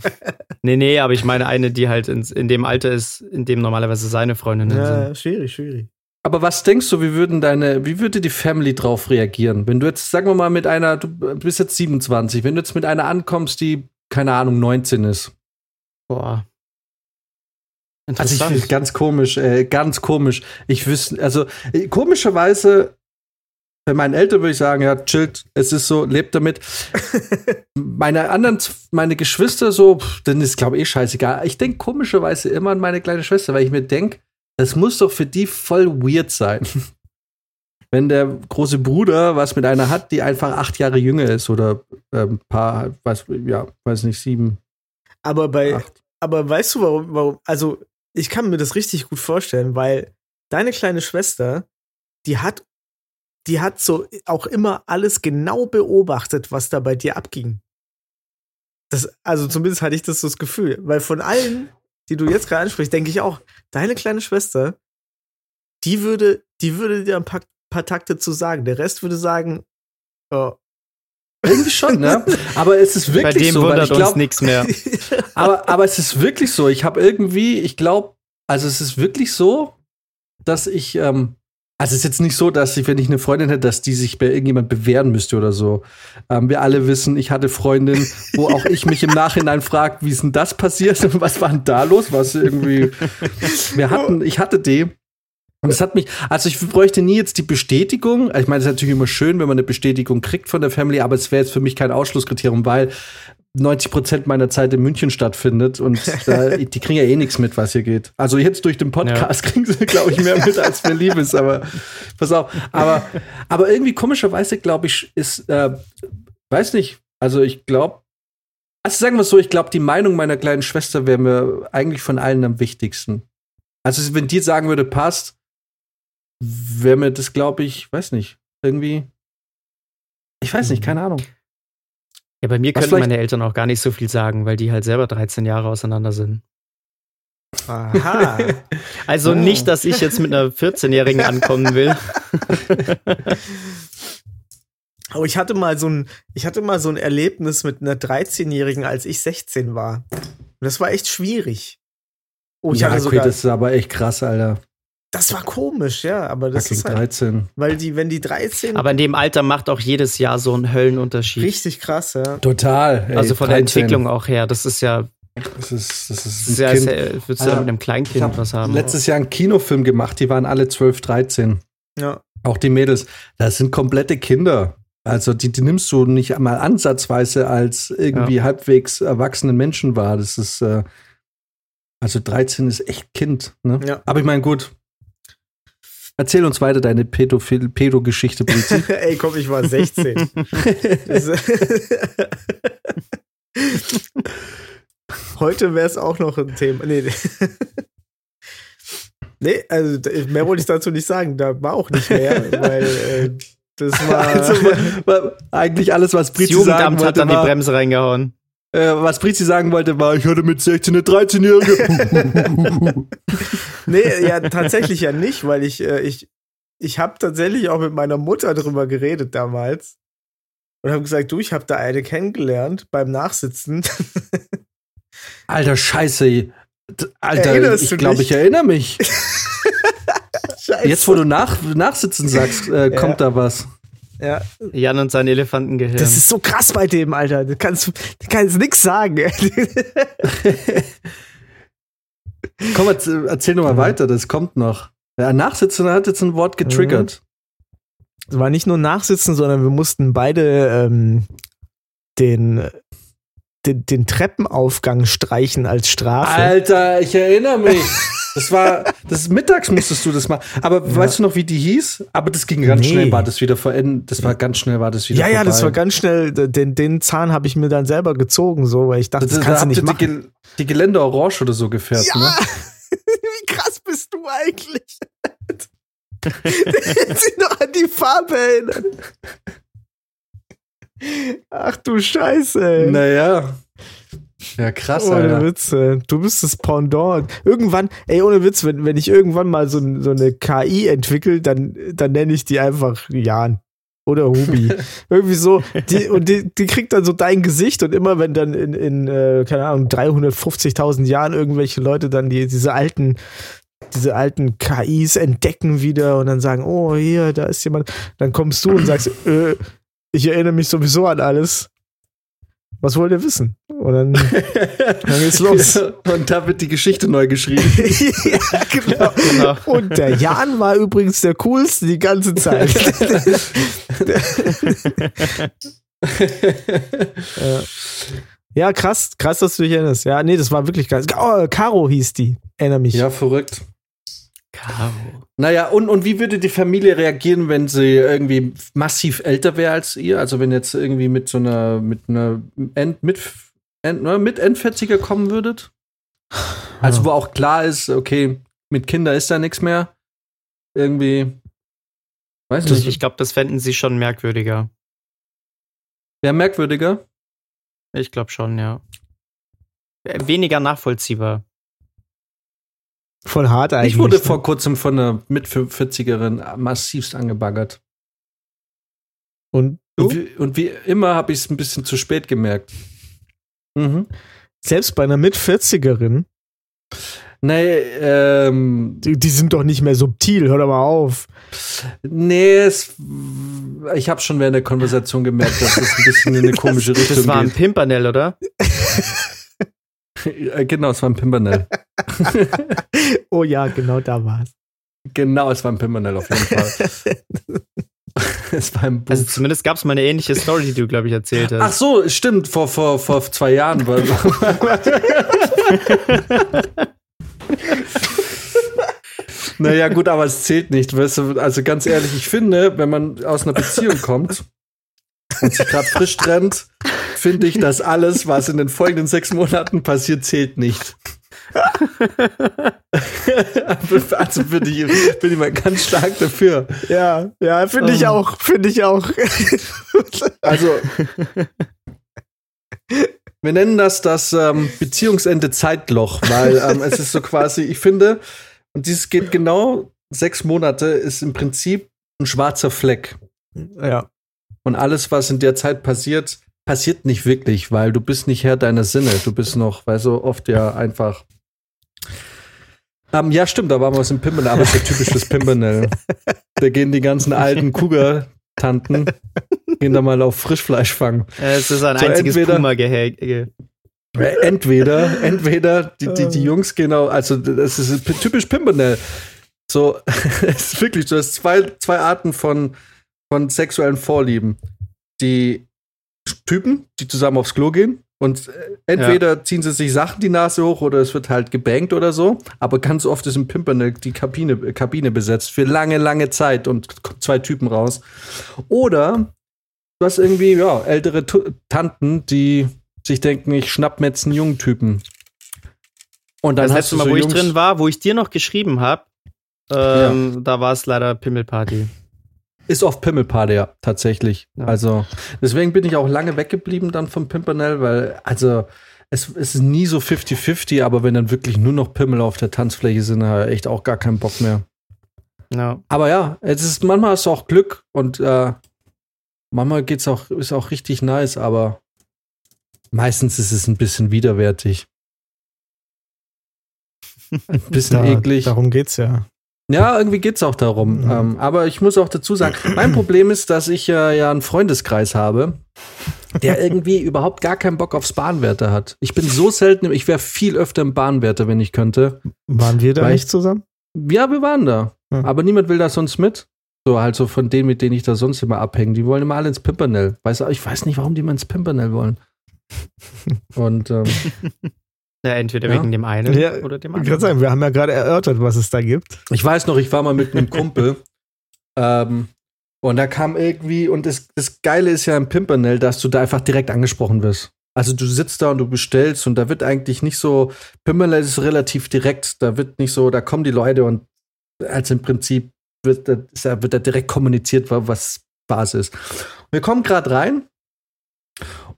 Nee, nee, aber ich meine eine, die halt in, in dem Alter ist, in dem normalerweise seine Freundinnen sind. Ja, schwierig, schwierig. Aber was denkst du, wie würden deine, wie würde die Family drauf reagieren? Wenn du jetzt, sagen wir mal, mit einer, du bist jetzt 27, wenn du jetzt mit einer ankommst, die, keine Ahnung, 19 ist. Boah. Also ich finde ganz komisch, äh, ganz komisch. Ich wüsste, also äh, komischerweise, bei meinen Eltern würde ich sagen, ja, chillt, es ist so, lebt damit. meine anderen, meine Geschwister so, pff, dann ist, glaube ich, eh scheißegal. Ich denke komischerweise immer an meine kleine Schwester, weil ich mir denke, das muss doch für die voll weird sein. Wenn der große Bruder was mit einer hat, die einfach acht Jahre jünger ist oder ähm, paar, weiß, ja, weiß nicht, sieben, Aber bei, acht. aber weißt du, warum, warum, also ich kann mir das richtig gut vorstellen, weil deine kleine Schwester, die hat, die hat so auch immer alles genau beobachtet, was da bei dir abging. Das, also zumindest hatte ich das so das Gefühl, weil von allen, die du jetzt gerade ansprichst, denke ich auch, deine kleine Schwester, die würde, die würde dir ein paar, paar Takte zu sagen. Der Rest würde sagen, oh, Irgendwie schon, ne? Aber es ist wirklich Bei dem so, wundert ich uns glaub, nichts mehr. aber, aber es ist wirklich so. Ich habe irgendwie, ich glaube, also es ist wirklich so, dass ich, ähm, also es ist jetzt nicht so, dass ich, wenn ich eine Freundin hätte, dass die sich bei irgendjemand bewähren müsste oder so. Ähm, wir alle wissen, ich hatte Freundin, wo auch ich mich im Nachhinein frage, wie ist denn das passiert und was war denn da los? Was irgendwie, wir hatten, ich hatte die. Und es hat mich, also ich bräuchte nie jetzt die Bestätigung. Ich meine, es ist natürlich immer schön, wenn man eine Bestätigung kriegt von der Family, aber es wäre jetzt für mich kein Ausschlusskriterium, weil 90 Prozent meiner Zeit in München stattfindet und da, die kriegen ja eh nichts mit, was hier geht. Also jetzt durch den Podcast kriegen sie, glaube ich, mehr mit, als mir lieb ist, aber pass auf. Aber, aber irgendwie komischerweise, glaube ich, ist, äh, weiß nicht, also ich glaube, also sagen wir es so, ich glaube, die Meinung meiner kleinen Schwester wäre mir eigentlich von allen am wichtigsten. Also wenn die sagen würde, passt, wäre mir das, glaube ich, weiß nicht, irgendwie, ich weiß nicht, keine Ahnung. Ja, bei mir Was könnten vielleicht- meine Eltern auch gar nicht so viel sagen, weil die halt selber 13 Jahre auseinander sind. aha. Also Ah. nicht, dass ich jetzt mit einer 14-Jährigen ankommen will. Oh, ich hatte mal so ein, ich hatte mal so ein Erlebnis mit einer 13-Jährigen, als ich 16 war. Und das war echt schwierig. Oh, ich ja, hatte okay, sogar, das ist aber echt krass, Alter. Das war komisch, ja, aber das Fucking ist halt, 13. weil die, wenn die 13, Aber in dem Alter macht auch jedes Jahr so einen Höllenunterschied. richtig krass, ja. Total. ey, also von der 13. Entwicklung auch her. Das ist ja, Das ist, das ist, ein ja als Kind. äh, würdest du da mit einem Kleinkind habe was haben. letztes Jahr einen Kinofilm gemacht, die waren alle 12, 13. Ja. Auch die Mädels. Das sind komplette Kinder. Also die, die nimmst du nicht einmal ansatzweise als irgendwie halbwegs erwachsene Menschen wahr. Das ist, äh, also 13 ist echt Kind. Ne? Ja. Aber ich meine, gut. Erzähl uns weiter deine Pädophil- Pädo-Geschichte, Brizi. Ey, komm, ich war 16. Das- Heute wäre es auch noch ein Thema. Nee, nee. also mehr wollte ich dazu nicht sagen. Da war auch nicht mehr, weil äh, Das war. Also, war eigentlich alles, was Das Brizi sagen Jugendamt hat wollte, dann die war, Bremse reingehauen. Äh, was Brizi sagen wollte, war, ich hatte mit 16 eine 13-Jährige. nee, ja, tatsächlich ja nicht, weil ich, äh, ich, ich habe tatsächlich auch mit meiner Mutter drüber geredet damals. Und habe gesagt, du, ich habe da eine kennengelernt beim Nachsitzen. Alter, scheiße. Alter, Erinnerst ich glaube, ich erinnere mich. Jetzt, wo du nach, Nachsitzen sagst, äh, Ja. kommt da was. Ja, Jan und sein Elefantengehirn. das ist so krass bei dem, Alter. Du kannst, du kannst nix sagen. Komm, erzähl, erzähl noch mal weiter, das kommt noch. Ja, Nachsitzen hat jetzt ein Wort getriggert. Es war nicht nur Nachsitzen, sondern wir mussten beide ähm, den, den, den Treppenaufgang streichen als Strafe. Alter, ich erinnere mich. Das war, das ist mittags musstest du das machen. Aber weißt du noch, wie die hieß? Aber das ging ganz Nee. schnell, war das wieder verendet. Das war ganz schnell, war das wieder ja, ja, das vorbei. war ganz schnell. Den, den Zahn habe ich mir dann selber gezogen, so, weil ich dachte, das, da kannst du habt nicht machen. die, Gel- die Geländer orange oder so gefärbt, Ja! ne? Wie krass bist du eigentlich? Sich noch an die Farbe erinnern. Ach du Scheiße. ey. Naja. Ja, krass, ohne Alter. Witze. Du bist das Pendant. Irgendwann, ey, ohne Witz, wenn, wenn ich irgendwann mal so, so eine KI entwickle, dann, dann nenne ich die einfach Jan. Oder Hubi. Irgendwie so. Die, und die, die kriegt dann so dein Gesicht und immer wenn dann in, in äh, keine Ahnung, 350.000 Jahren irgendwelche Leute dann die, diese alten, diese alten KIs entdecken wieder und dann sagen, oh, hier, da ist jemand, dann kommst du und sagst, äh, ich erinnere mich sowieso an alles. Was wollt ihr wissen? Und dann, dann geht's los. Und da wird die Geschichte neu geschrieben. ja, genau. Genau. Und der Jan war übrigens der coolste die ganze Zeit. ja. ja, krass, krass, dass du dich erinnerst. Ja, nee, das war wirklich krass. Oh, Caro hieß die. Erinnere mich. ja, verrückt. Caro. Naja, und, und wie würde die Familie reagieren, wenn sie irgendwie massiv älter wäre als ihr? Also wenn jetzt irgendwie mit so einer, mit einer End, mit, End, ne, mit End-40er kommen würdet? Also wo auch klar ist, okay, mit Kindern ist da nichts mehr. Irgendwie, weiß Ich, nicht, ich glaube, das fänden sie schon merkwürdiger. wäre merkwürdiger. Ich glaube schon, ja. Äh, Weniger nachvollziehbar. Voll hart eigentlich. Ich wurde ne? vor kurzem von einer mit 40erin massivst angebaggert. Und Und wie, und wie immer habe ich es ein bisschen zu spät gemerkt. Mhm. selbst bei einer Mit-40erin, Nee, ähm, die, die sind doch nicht mehr subtil, hör doch mal auf. nee, es, ich habe schon während der Konversation gemerkt, dass es ein bisschen in eine komische Richtung Das war ein geht. Pimpernel, oder? Äh, genau, es war ein Pimpernel. Oh ja, genau da war's. genau, es war ein Pimpernel auf jeden Fall. es war ein Buch. Also zumindest gab es mal eine ähnliche Story, die du, glaube ich, erzählt hast. Ach so, stimmt, vor, vor, vor zwei Jahren war. naja, gut, aber es zählt nicht. Weißt du, also ganz ehrlich, ich finde, wenn man aus einer Beziehung kommt und sich gerade frisch trennt, finde ich, dass alles, was in den folgenden sechs Monaten passiert, zählt nicht. also bin ich, bin ich mal ganz stark dafür. Ja, ja, finde ich Ähm. auch, finde ich auch. Also, wir nennen das das ähm, Beziehungsende Zeitloch, weil ähm, es ist so quasi, ich finde, und dieses geht genau sechs Monate, ist im Prinzip ein schwarzer Fleck. ja. Und alles, was in der Zeit passiert, passiert nicht wirklich, weil du bist nicht Herr deiner Sinne. Du bist noch, weil so oft ja einfach. Ähm, ja, stimmt, da waren wir was im Pimpernel, aber es ist ja typisch fürs Pimpernel. Da gehen die ganzen alten Cougar-Tanten, gehen da mal auf Frischfleisch fangen. Es ist ein So, einziges Puma-Gehege. Entweder, entweder die, die, die Jungs genau, also das ist typisch Pimpernel. So, es ist wirklich, du hast zwei, zwei Arten von, von sexuellen Vorlieben. Die Typen, die zusammen aufs Klo gehen und äh, entweder ziehen sie sich Sachen die Nase hoch oder es wird halt gebankt oder so. Aber ganz oft ist im Pimpernel die Kabine, Kabine besetzt für lange, lange Zeit und kommen zwei Typen raus. Oder du hast irgendwie, ja, ältere Tu- Tanten, die sich denken, ich schnapp mir jetzt einen jungen Typen. Und dann Das hast letzte du Mal, so wo ich Jungs, drin war, wo ich dir noch geschrieben habe, ähm, da war es leider Pimmelparty. Ist oft Pimmelparty, ja, tatsächlich. Ja. Also, deswegen bin ich auch lange weggeblieben dann vom Pimpernel, weil, also, es, es ist nie so 50-50, aber wenn dann wirklich nur noch Pimmel auf der Tanzfläche sind, habe ich echt auch gar keinen Bock mehr. Ja. Aber ja, es ist, manchmal hast du auch Glück und äh, manchmal geht's auch, ist auch richtig nice, aber meistens ist es ein bisschen widerwärtig. Ein bisschen Da, eklig. Darum geht's ja. Ja, irgendwie geht's auch darum. Mhm. Ähm, aber ich muss auch dazu sagen, mein Problem ist, dass ich äh, ja einen Freundeskreis habe, der irgendwie überhaupt gar keinen Bock aufs Bahnwärter hat. Ich bin so selten, ich wäre viel öfter im Bahnwärter, wenn ich könnte. Waren wir da nicht zusammen? Ja, wir waren da. Hm. Aber niemand will da sonst mit. So, halt so von denen, mit denen ich da sonst immer abhänge. Die wollen immer alle ins Pimpernel. Weißt du, ich weiß nicht, warum die mal ins Pimpernel wollen. Und ähm, ja, entweder Ja. wegen dem einen Ja, oder dem Ich kann anderen. sagen, wir haben ja gerade erörtert, was es da gibt. ich weiß noch, ich war mal mit einem Kumpel. ähm, und da kam irgendwie, und das, das Geile ist ja im Pimpernel, dass du da einfach direkt angesprochen wirst. Also du sitzt da und du bestellst und da wird eigentlich nicht so, Pimpernel ist relativ direkt, da wird nicht so, da kommen die Leute und als im Prinzip wird da, ist da- wird da direkt kommuniziert, wa- was Phase ist. Wir kommen gerade rein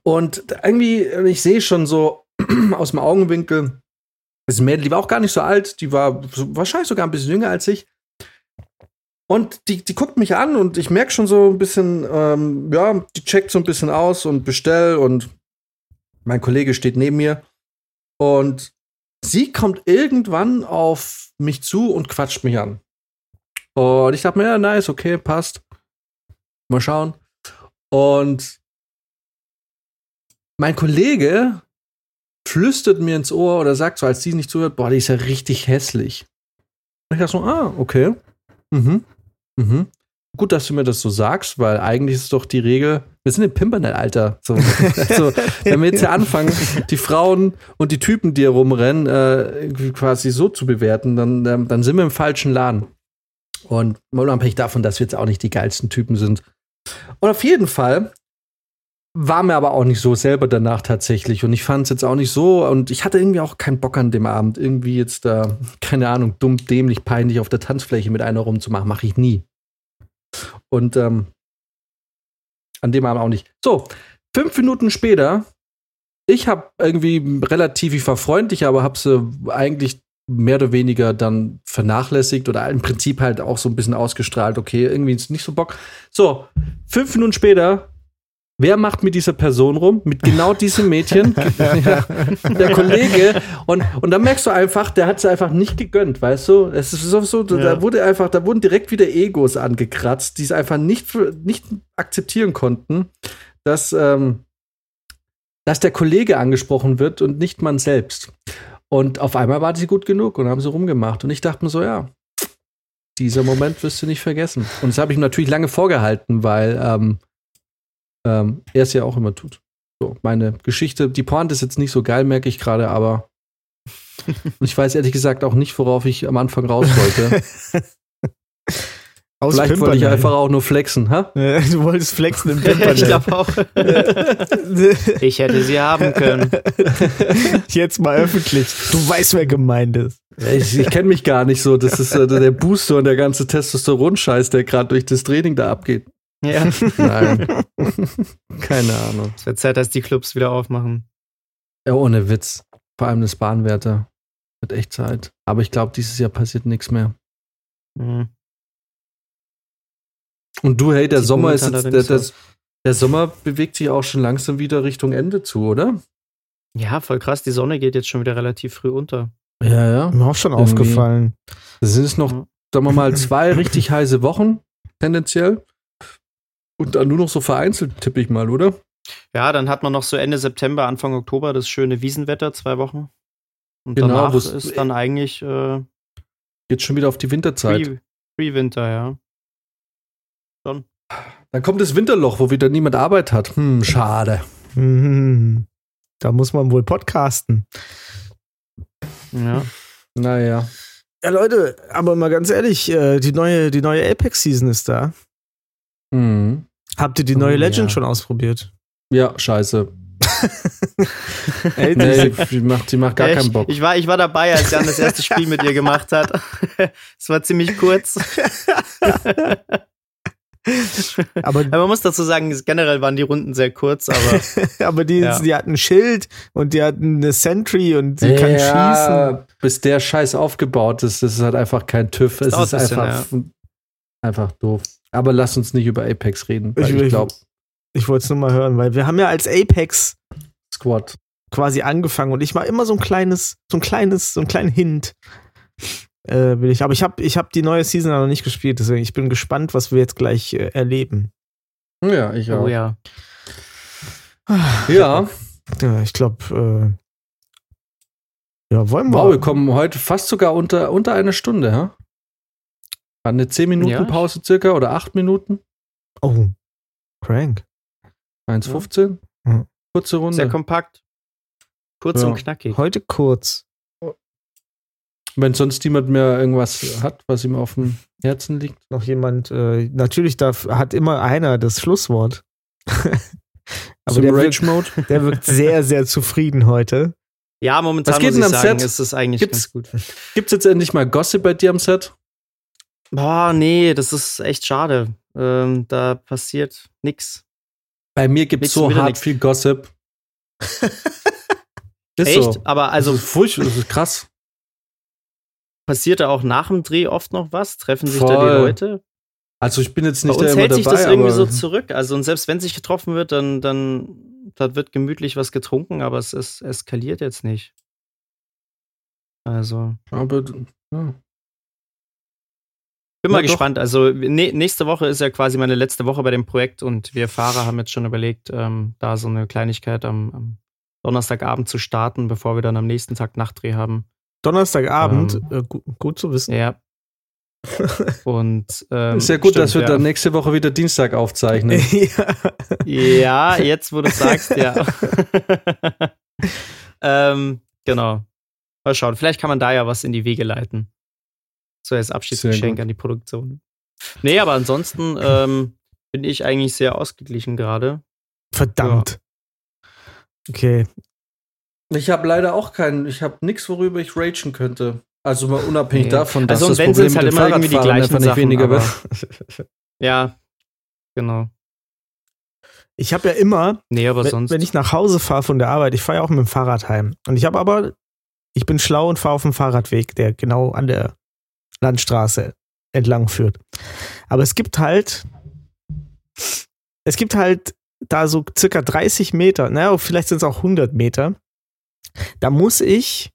und irgendwie, ich sehe schon so aus dem Augenwinkel, das Mädel, die war auch gar nicht so alt, die war wahrscheinlich sogar ein bisschen jünger als ich. Und die, die guckt mich an und ich merke schon so ein bisschen, ähm, ja, die checkt so ein bisschen aus und bestell und mein Kollege steht neben mir und sie kommt irgendwann auf mich zu und quatscht mich an. Und ich dachte mir, ja, nice, okay, passt. Mal schauen. Und mein Kollege flüstert mir ins Ohr oder sagt so, als sie nicht zuhört, boah, die ist ja richtig hässlich. Und ich dachte so, ah, okay. Mhm. Mhm. Gut, dass du mir das so sagst, weil eigentlich ist doch die Regel, wir sind im Pimpernel-Alter. So, also, wenn wir jetzt ja anfangen, die Frauen und die Typen, die hier rumrennen, äh, quasi so zu bewerten, dann, ähm, dann sind wir im falschen Laden. Und unabhängig davon, dass wir jetzt auch nicht die geilsten Typen sind. Und auf jeden Fall war mir aber auch nicht so selber danach tatsächlich. Und ich fand es jetzt auch nicht so. Und ich hatte irgendwie auch keinen Bock an dem Abend. Irgendwie jetzt da, keine Ahnung, dumm, dämlich, peinlich auf der Tanzfläche mit einer rumzumachen. Mache ich nie. Und ähm, an dem Abend auch nicht. So, fünf Minuten später, ich habe irgendwie relativ, ich war freundlich, aber habe sie eigentlich mehr oder weniger dann vernachlässigt oder im Prinzip halt auch so ein bisschen ausgestrahlt. Okay, irgendwie ist nicht so Bock. So, fünf Minuten später Wer macht mit dieser Person rum? Mit genau diesem Mädchen? ja, der Kollege. Und, und dann merkst du einfach, der hat es einfach nicht gegönnt, weißt du? Es ist so, so da Ja. wurde einfach, da wurden direkt wieder Egos angekratzt, die es einfach nicht, nicht akzeptieren konnten, dass, ähm, dass der Kollege angesprochen wird und nicht man selbst. Und auf einmal war sie gut genug und haben sie rumgemacht. Und ich dachte mir so, ja, dieser Moment wirst du nicht vergessen. Und das habe ich natürlich lange vorgehalten, weil ähm, ähm, er es ja auch immer tut. So, meine Geschichte, die Pointe ist jetzt nicht so geil, merke ich gerade, aber und ich weiß ehrlich gesagt auch nicht, worauf ich am Anfang raus wollte. Aus Vielleicht wollte ich einfach auch nur flexen, ha? Du wolltest flexen im ich Pimpernel. glaube auch. Ich hätte sie haben können. Jetzt mal öffentlich. Du weißt, wer gemeint ist. Ich, ich kenne mich gar nicht so. Das ist äh, der Booster und der ganze Testosteron-Scheiß, der gerade durch das Training da abgeht. Ja. Nein. Keine Ahnung. Es wird Zeit, dass die Clubs wieder aufmachen. Ja, ohne Witz. Vor allem das Bahnwärter. Wird echt Zeit. Aber ich glaube, dieses Jahr passiert nichts mehr. Mhm. Und du, hey, der Sieht Sommer ist jetzt, der, der, der Sommer bewegt sich auch schon langsam wieder Richtung Ende zu, oder? Ja, voll krass. Die Sonne geht jetzt schon wieder relativ früh unter. Ja, ja. Mir auch schon Irgendwie. aufgefallen. Es sind noch, sagen wir mal, zwei richtig heiße Wochen, tendenziell. Und dann nur noch so vereinzelt, tippe ich mal, oder? Ja, dann hat man noch so Ende September, Anfang Oktober das schöne Wiesenwetter, zwei Wochen. Und Genau, danach ist dann eigentlich äh, Jetzt schon wieder auf die Winterzeit. Free- Free-Winter, ja. Dann kommt das Winterloch, wo wieder niemand Arbeit hat. Hm, schade. Mhm. Da muss man wohl podcasten. ja. Naja. Ja, Leute, aber mal ganz ehrlich, äh, die neue, die neue Apex-Season ist da. Mhm. Habt ihr die Oh, neue Legend ja. schon ausprobiert? Ja, scheiße. Ey, Nee, die macht, die macht gar Ja, keinen ich, Bock. Ich war, ich war dabei, als Jan das erste Spiel mit ihr gemacht hat. Es war ziemlich kurz. Aber, Aber man muss dazu sagen, generell waren die Runden sehr kurz, aber aber die, Ja. die hatten ein Schild und die hatten eine Sentry und sie kann schießen. ja, bis der Scheiß aufgebaut ist, das ist halt einfach kein TÜV. Es dauert ist ein bisschen, einfach, einfach doof. Aber lass uns nicht über Apex reden, weil Ich- ich, ich- wollte es nur mal hören, weil wir haben ja als Apex Squad. quasi angefangen und ich mache immer so ein kleines, so ein kleines, so einen kleinen Hint. Äh, will ich. Aber ich habe ich hab die neue Season noch nicht gespielt, deswegen ich bin gespannt, was wir jetzt gleich äh, erleben. Ja, ich auch. oh ja. Ja, Ja, ich glaube, äh, ja, wollen wir. wow, wir kommen heute fast sogar unter, unter eine Stunde, ja? War eine 10 Minuten Ja. Pause circa oder 8 Minuten? Oh, crank. 1,15? Ja. Kurze Runde. Sehr kompakt. Kurz Ja. und knackig. Heute kurz. Wenn sonst niemand mehr irgendwas hat, was ihm auf dem Herzen liegt. Noch jemand, äh, natürlich darf, hat immer einer das Schlusswort. Aber der wirkt, Rage-Mode. der wirkt sehr, sehr zufrieden heute. Ja, momentan Was geht muss denn ich am sagen, Set? ist es eigentlich Gibt's- ganz gut. Gibt's jetzt endlich mal Gossip bei dir am Set? Boah, nee, das ist echt schade. Ähm, da passiert nix. Bei mir gibt's Nix so hart nix. viel Gossip. ist Echt? so. Aber Also das ist furchtbar, das ist krass. passiert da auch nach dem Dreh oft noch was? Treffen sich da Voll. die Leute? Also ich bin jetzt Bei nicht uns der immer hält sich dabei, das irgendwie so zurück. Also und selbst wenn sich getroffen wird, dann, dann da wird gemütlich was getrunken, aber es, es eskaliert jetzt nicht. Also, aber ja. Bin mal Ja, doch. gespannt. Also ne, nächste Woche ist ja quasi meine letzte Woche bei dem Projekt und wir Fahrer haben jetzt schon überlegt, ähm, da so eine Kleinigkeit am, am Donnerstagabend zu starten, bevor wir dann am nächsten Tag Nachtdreh haben. Donnerstagabend, Ähm. äh, gu gut zu wissen. Ja. Und ähm, ist ja gut, stimmt, dass wir ja. dann nächste Woche wieder Dienstag aufzeichnen. Ja, jetzt wo du sagst, ja. ähm, genau. Mal schauen, vielleicht kann man da ja was in die Wege leiten. So als Abschiedsgeschenk an die Produktion. Nee, aber ansonsten ähm, bin ich eigentlich sehr ausgeglichen gerade. Verdammt. Okay. Ich habe leider auch keinen, ich habe nichts, worüber ich ragen könnte. Also mal unabhängig Nee. davon, dass Also, das wenn, Problem sind's mit halt dem immer irgendwie die Fahrradfahren gleichen Sachen, weniger aber- wird. Ja, genau. Ich habe ja immer, Nee, aber wenn, sonst. wenn ich nach Hause fahre von der Arbeit, ich fahre ja auch mit dem Fahrrad heim. Und ich habe aber, ich bin schlau und fahre auf dem Fahrradweg, der genau an der Landstraße entlang führt. Aber es gibt halt, es gibt halt da so circa 30 Meter, naja, vielleicht sind es auch 100 Meter. Da muss ich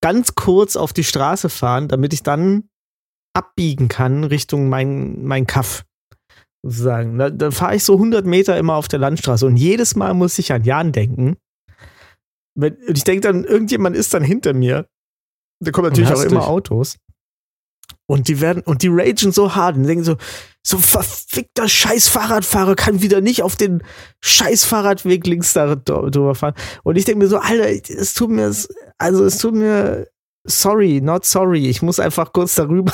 ganz kurz auf die Straße fahren, damit ich dann abbiegen kann Richtung mein, mein Kaff. Sozusagen. Da, da fahre ich so 100 Meter immer auf der Landstraße und jedes Mal muss ich an Jan denken. Wenn, und ich denke dann, irgendjemand ist dann hinter mir. Da kommen natürlich auch immer dich. Autos. Und die werden, und die ragen so hart und denken so, so verfickter scheiß Fahrradfahrer kann wieder nicht auf den scheiß Fahrradweg links da dr- drüber fahren. Und ich denke mir so, Alter, es tut mir, also es tut mir, sorry, not sorry, ich muss einfach kurz darüber.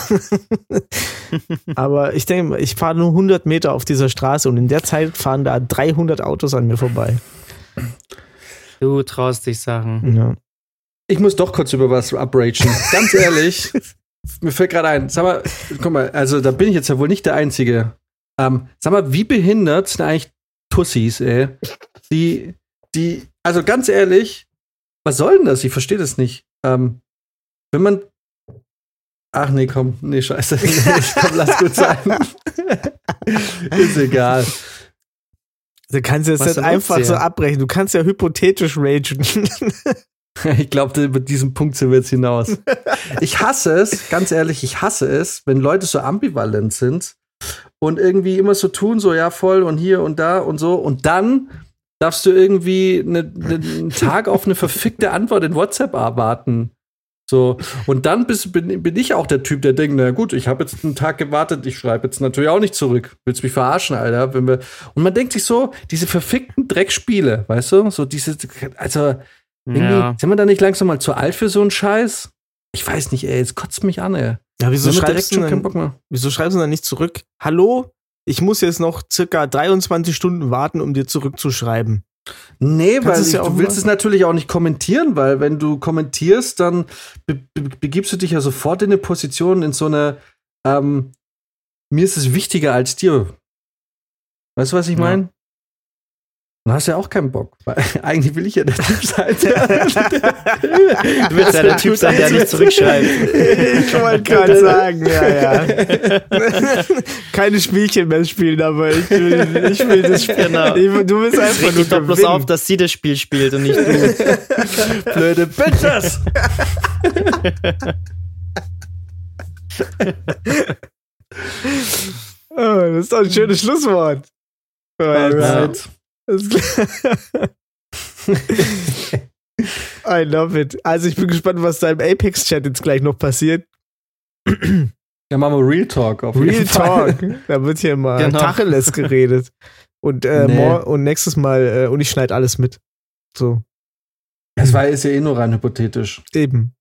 Aber ich denke, ich fahre nur 100 Meter auf dieser Straße und in der Zeit fahren da 300 Autos an mir vorbei. du traust dich Sachen. Ja. Ich muss doch kurz über was abragen. Ganz ehrlich, mir fällt gerade ein, sag mal, guck mal, also da bin ich jetzt ja wohl nicht der Einzige. Ähm, sag mal, wie behindert sind eigentlich Tussis, ey? Die, die, also ganz ehrlich, was soll denn das? Ich verstehe das nicht. Ähm, wenn man. Ach nee, komm, nee, scheiße. komm, lass gut sein. Ist egal. Du kannst jetzt nicht einfach so abbrechen. Du kannst ja hypothetisch ragen. Ich glaube, über diesen Punkt sind wir jetzt hinaus. Ich hasse es, ganz ehrlich, ich hasse es, wenn Leute so ambivalent sind und irgendwie immer so tun, so ja, voll und hier und da und so. Und dann darfst du irgendwie ne, ne, einen Tag auf eine verfickte Antwort in WhatsApp erwarten. So, und dann bist, bin, bin ich auch der Typ, der denkt, na gut, ich habe jetzt einen Tag gewartet, ich schreibe jetzt natürlich auch nicht zurück. Willst mich verarschen, Alter? Wenn wir und man denkt sich so, diese verfickten Dreckspiele, weißt du? So diese, also Ja. sind wir da nicht langsam mal zu alt für so einen Scheiß? Ich weiß nicht, ey, es kotzt mich an, ey. Ja, wieso schreibst, du dann, Bock mehr. wieso schreibst du dann nicht zurück? Hallo? Ich muss jetzt noch circa 23 Stunden warten, um dir zurückzuschreiben. Nee, Kannst weil es ich, ja du willst mal- es natürlich auch nicht kommentieren, weil wenn du kommentierst, dann be be begibst du dich ja sofort in eine Position, in so eine, ähm, mir ist es wichtiger als dir Weißt du, was ich Ja. Du hast ja auch keinen Bock. Weil eigentlich will ich ja der Typ sein. Du willst ja der Typ sein, der nicht zurückschreibt. Ich wollte gerade sagen, ja, ja. Keine Spielchen mehr spielen, aber ich will, ich will das Spiel. Genau. Ich, du willst Es einfach regt nur doch bloß auf, dass sie das Spiel spielt und nicht du. Blöde Bitches! Oh, das ist doch ein schönes Schlusswort. Alright. I love it. Also ich bin gespannt, was da im Apex-Chat jetzt gleich noch passiert. Ja, machen wir Real Talk auf Real jeden Fall. Talk. Da wird hier mal Genau. Tacheles geredet. Und, äh, Nee. und nächstes Mal, äh, und ich schneide alles mit. So, Das war ist ja eh nur rein hypothetisch. eben.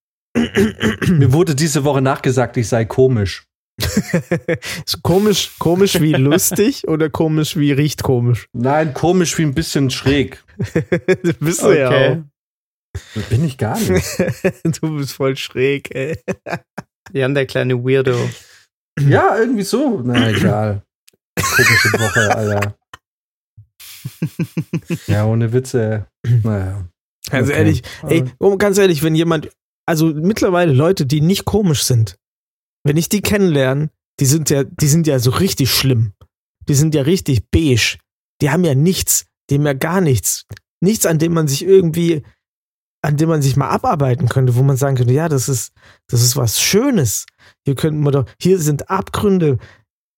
Mir wurde diese Woche nachgesagt, ich sei komisch. komisch, komisch wie lustig oder komisch wie riecht komisch? Nein, komisch wie ein bisschen schräg. das bist du ja Okay. Das bin ich gar nicht. auch. Du bist voll schräg, ey. Jan, der kleine Weirdo. Ja, irgendwie so. Na, egal. Komische Woche, Alter. Ja, ohne Witze. Naja. Also Okay. ehrlich, ey, oh, ganz ehrlich, wenn jemand, also mittlerweile Leute, die nicht komisch sind, wenn ich die kennenlerne, die sind ja, die sind ja so richtig schlimm. Die sind ja richtig beige. Die haben ja nichts, die haben ja gar nichts. Nichts, an dem man sich irgendwie, an dem man sich mal abarbeiten könnte, wo man sagen könnte, ja, das ist, das ist was Schönes. Hier könnten wir doch, hier sind Abgründe,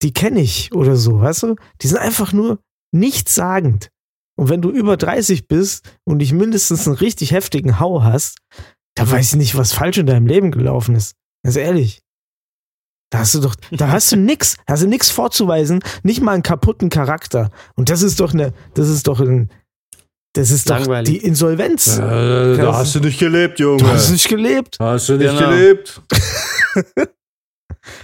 die kenne ich oder so, weißt du? Die sind einfach nur nichtssagend. Und wenn du über 30 bist und dich mindestens einen richtig heftigen Hau hast, da weiß ich nicht, was falsch in deinem Leben gelaufen ist. Ganz ehrlich. Da hast du doch, da hast du nix, hast du nix vorzuweisen, nicht mal einen kaputten Charakter. Und das ist doch eine, das ist doch ein, das ist doch Langweilig. die Insolvenz. Äh, da hast du nicht gelebt, Junge. Du hast nicht gelebt. Hast du nicht Genau. gelebt.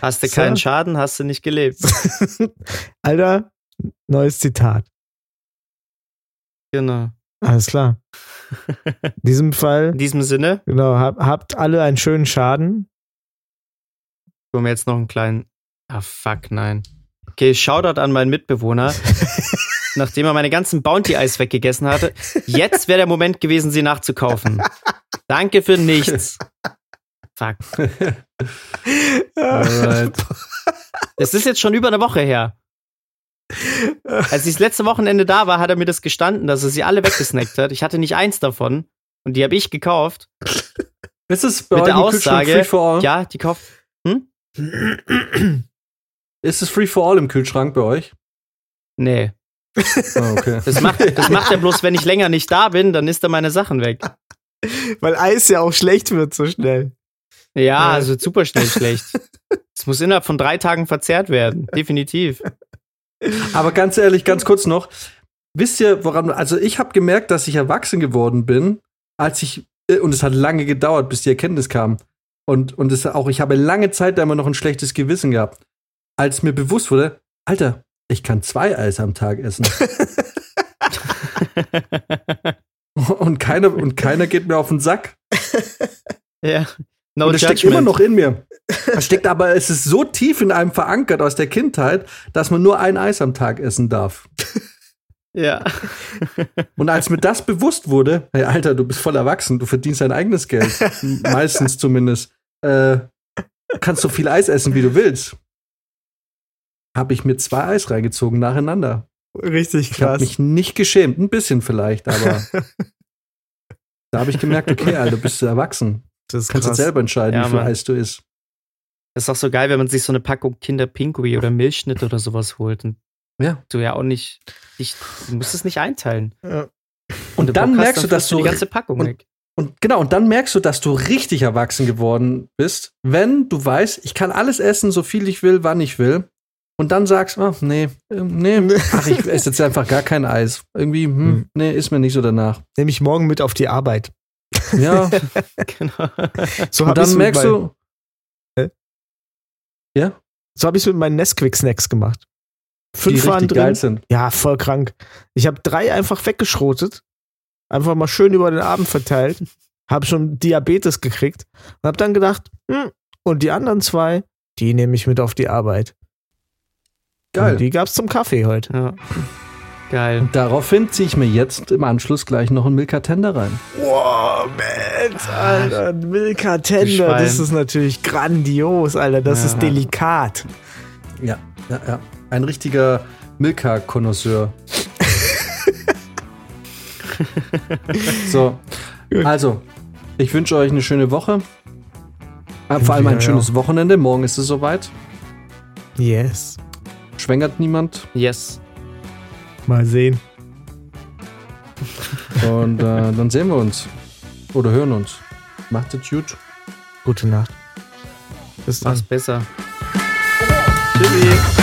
Hast du So. keinen Schaden, hast du nicht gelebt. Alter, neues Zitat. Genau. Alles klar. In diesem Fall, In diesem Sinne, genau, hab, habt alle einen schönen Schaden. Wollen wir jetzt noch einen kleinen. Ah, fuck, nein. Okay, Shoutout an meinen Mitbewohner. Nachdem er meine ganzen Bounty-Eis weggegessen hatte. Jetzt wäre der Moment gewesen, sie nachzukaufen. Danke für nichts. Fuck. Alright. Das ist jetzt schon über eine Woche her. Als ich das letzte Wochenende da war, hat er mir das gestanden, dass er sie alle weggesnackt hat. Ich hatte nicht eins davon. Und die habe ich gekauft. Ist es bei Mit der Aussage, ja, die kauft. Ist es Free for all im Kühlschrank bei euch? Nee. Ah, okay. Das macht, das macht er bloß, wenn ich länger nicht da bin, dann ist er meine Sachen weg. Weil Eis ja auch schlecht wird so schnell. Ja, also super schnell schlecht. Es muss innerhalb von drei Tagen verzehrt werden. Definitiv. Aber ganz ehrlich, ganz kurz noch. Wisst ihr, woran, also ich habe gemerkt, dass ich erwachsen geworden bin, als ich, und es hat lange gedauert, bis die Erkenntnis kam. Und, und es auch, ich habe lange Zeit da immer noch ein schlechtes Gewissen gehabt. Als mir bewusst wurde, Alter, ich kann zwei Eis am Tag essen. und keiner, und keiner geht mir auf den Sack. ja. No und es steckt immer noch in mir. Es steckt aber, es ist so tief in einem verankert aus der Kindheit, dass man nur ein Eis am Tag essen darf. Ja. Und als mir das bewusst wurde, hey Alter, du bist voll erwachsen, du verdienst dein eigenes Geld. Meistens zumindest. Äh, kannst so viel Eis essen, wie du willst. Habe ich mir zwei Eis reingezogen nacheinander. Richtig Ich habe krass. mich nicht geschämt, ein bisschen vielleicht, aber da habe ich gemerkt, okay, Alter, du bist erwachsen. Das ist Du kannst krass. selber entscheiden, Ja, wie viel Mann. Eis du isst. Das ist auch so geil, wenn man sich so eine Packung Kinder Pinguin oder Milchschnitt oder sowas holt. Und Ja. du ja auch nicht, dich, du musst es nicht einteilen. Ja. Und du dann merkst du, dass du die ganze Packung und- weg. Und genau, und dann merkst du, dass du richtig erwachsen geworden bist, wenn du weißt, ich kann alles essen, so viel ich will, wann ich will. Und dann sagst, ach, nee, ähm, nee, ach, ich esse jetzt einfach gar kein Eis. Irgendwie, hm, nee, ist mir nicht so danach. Nehme ich morgen mit auf die Arbeit. Ja, genau. So und dann merkst meinen- du, ja, So habe ich es mit meinen Nesquik-Snacks gemacht. Fünf waren drin. Ja, voll krank. Ich habe drei einfach weggeschrotet. Einfach mal schön über den Abend verteilt. Habe schon Diabetes gekriegt. Und habe dann gedacht, hm, und die anderen zwei, die nehme ich mit auf die Arbeit. Geil. Und die gab's zum Kaffee heute. Ja. Geil. Und daraufhin ziehe ich mir jetzt im Anschluss gleich noch einen Milka Tender rein. Wow, Mensch, Alter, ein Milka Tender, das ist natürlich grandios, Alter, das Ja. ist delikat. Ja, ja, ja. Ein richtiger Milka-Konnoisseur. so, also, ich wünsche euch eine schöne Woche. Äh, Vor allem ein Ja, schönes Wochenende. Morgen ist es soweit. Yes. Schwängert niemand. Yes. Mal sehen. Und äh, dann sehen wir uns. Oder hören uns. Macht es gut. Gute Nacht. Bis dann. Mach's besser. Tschüssi.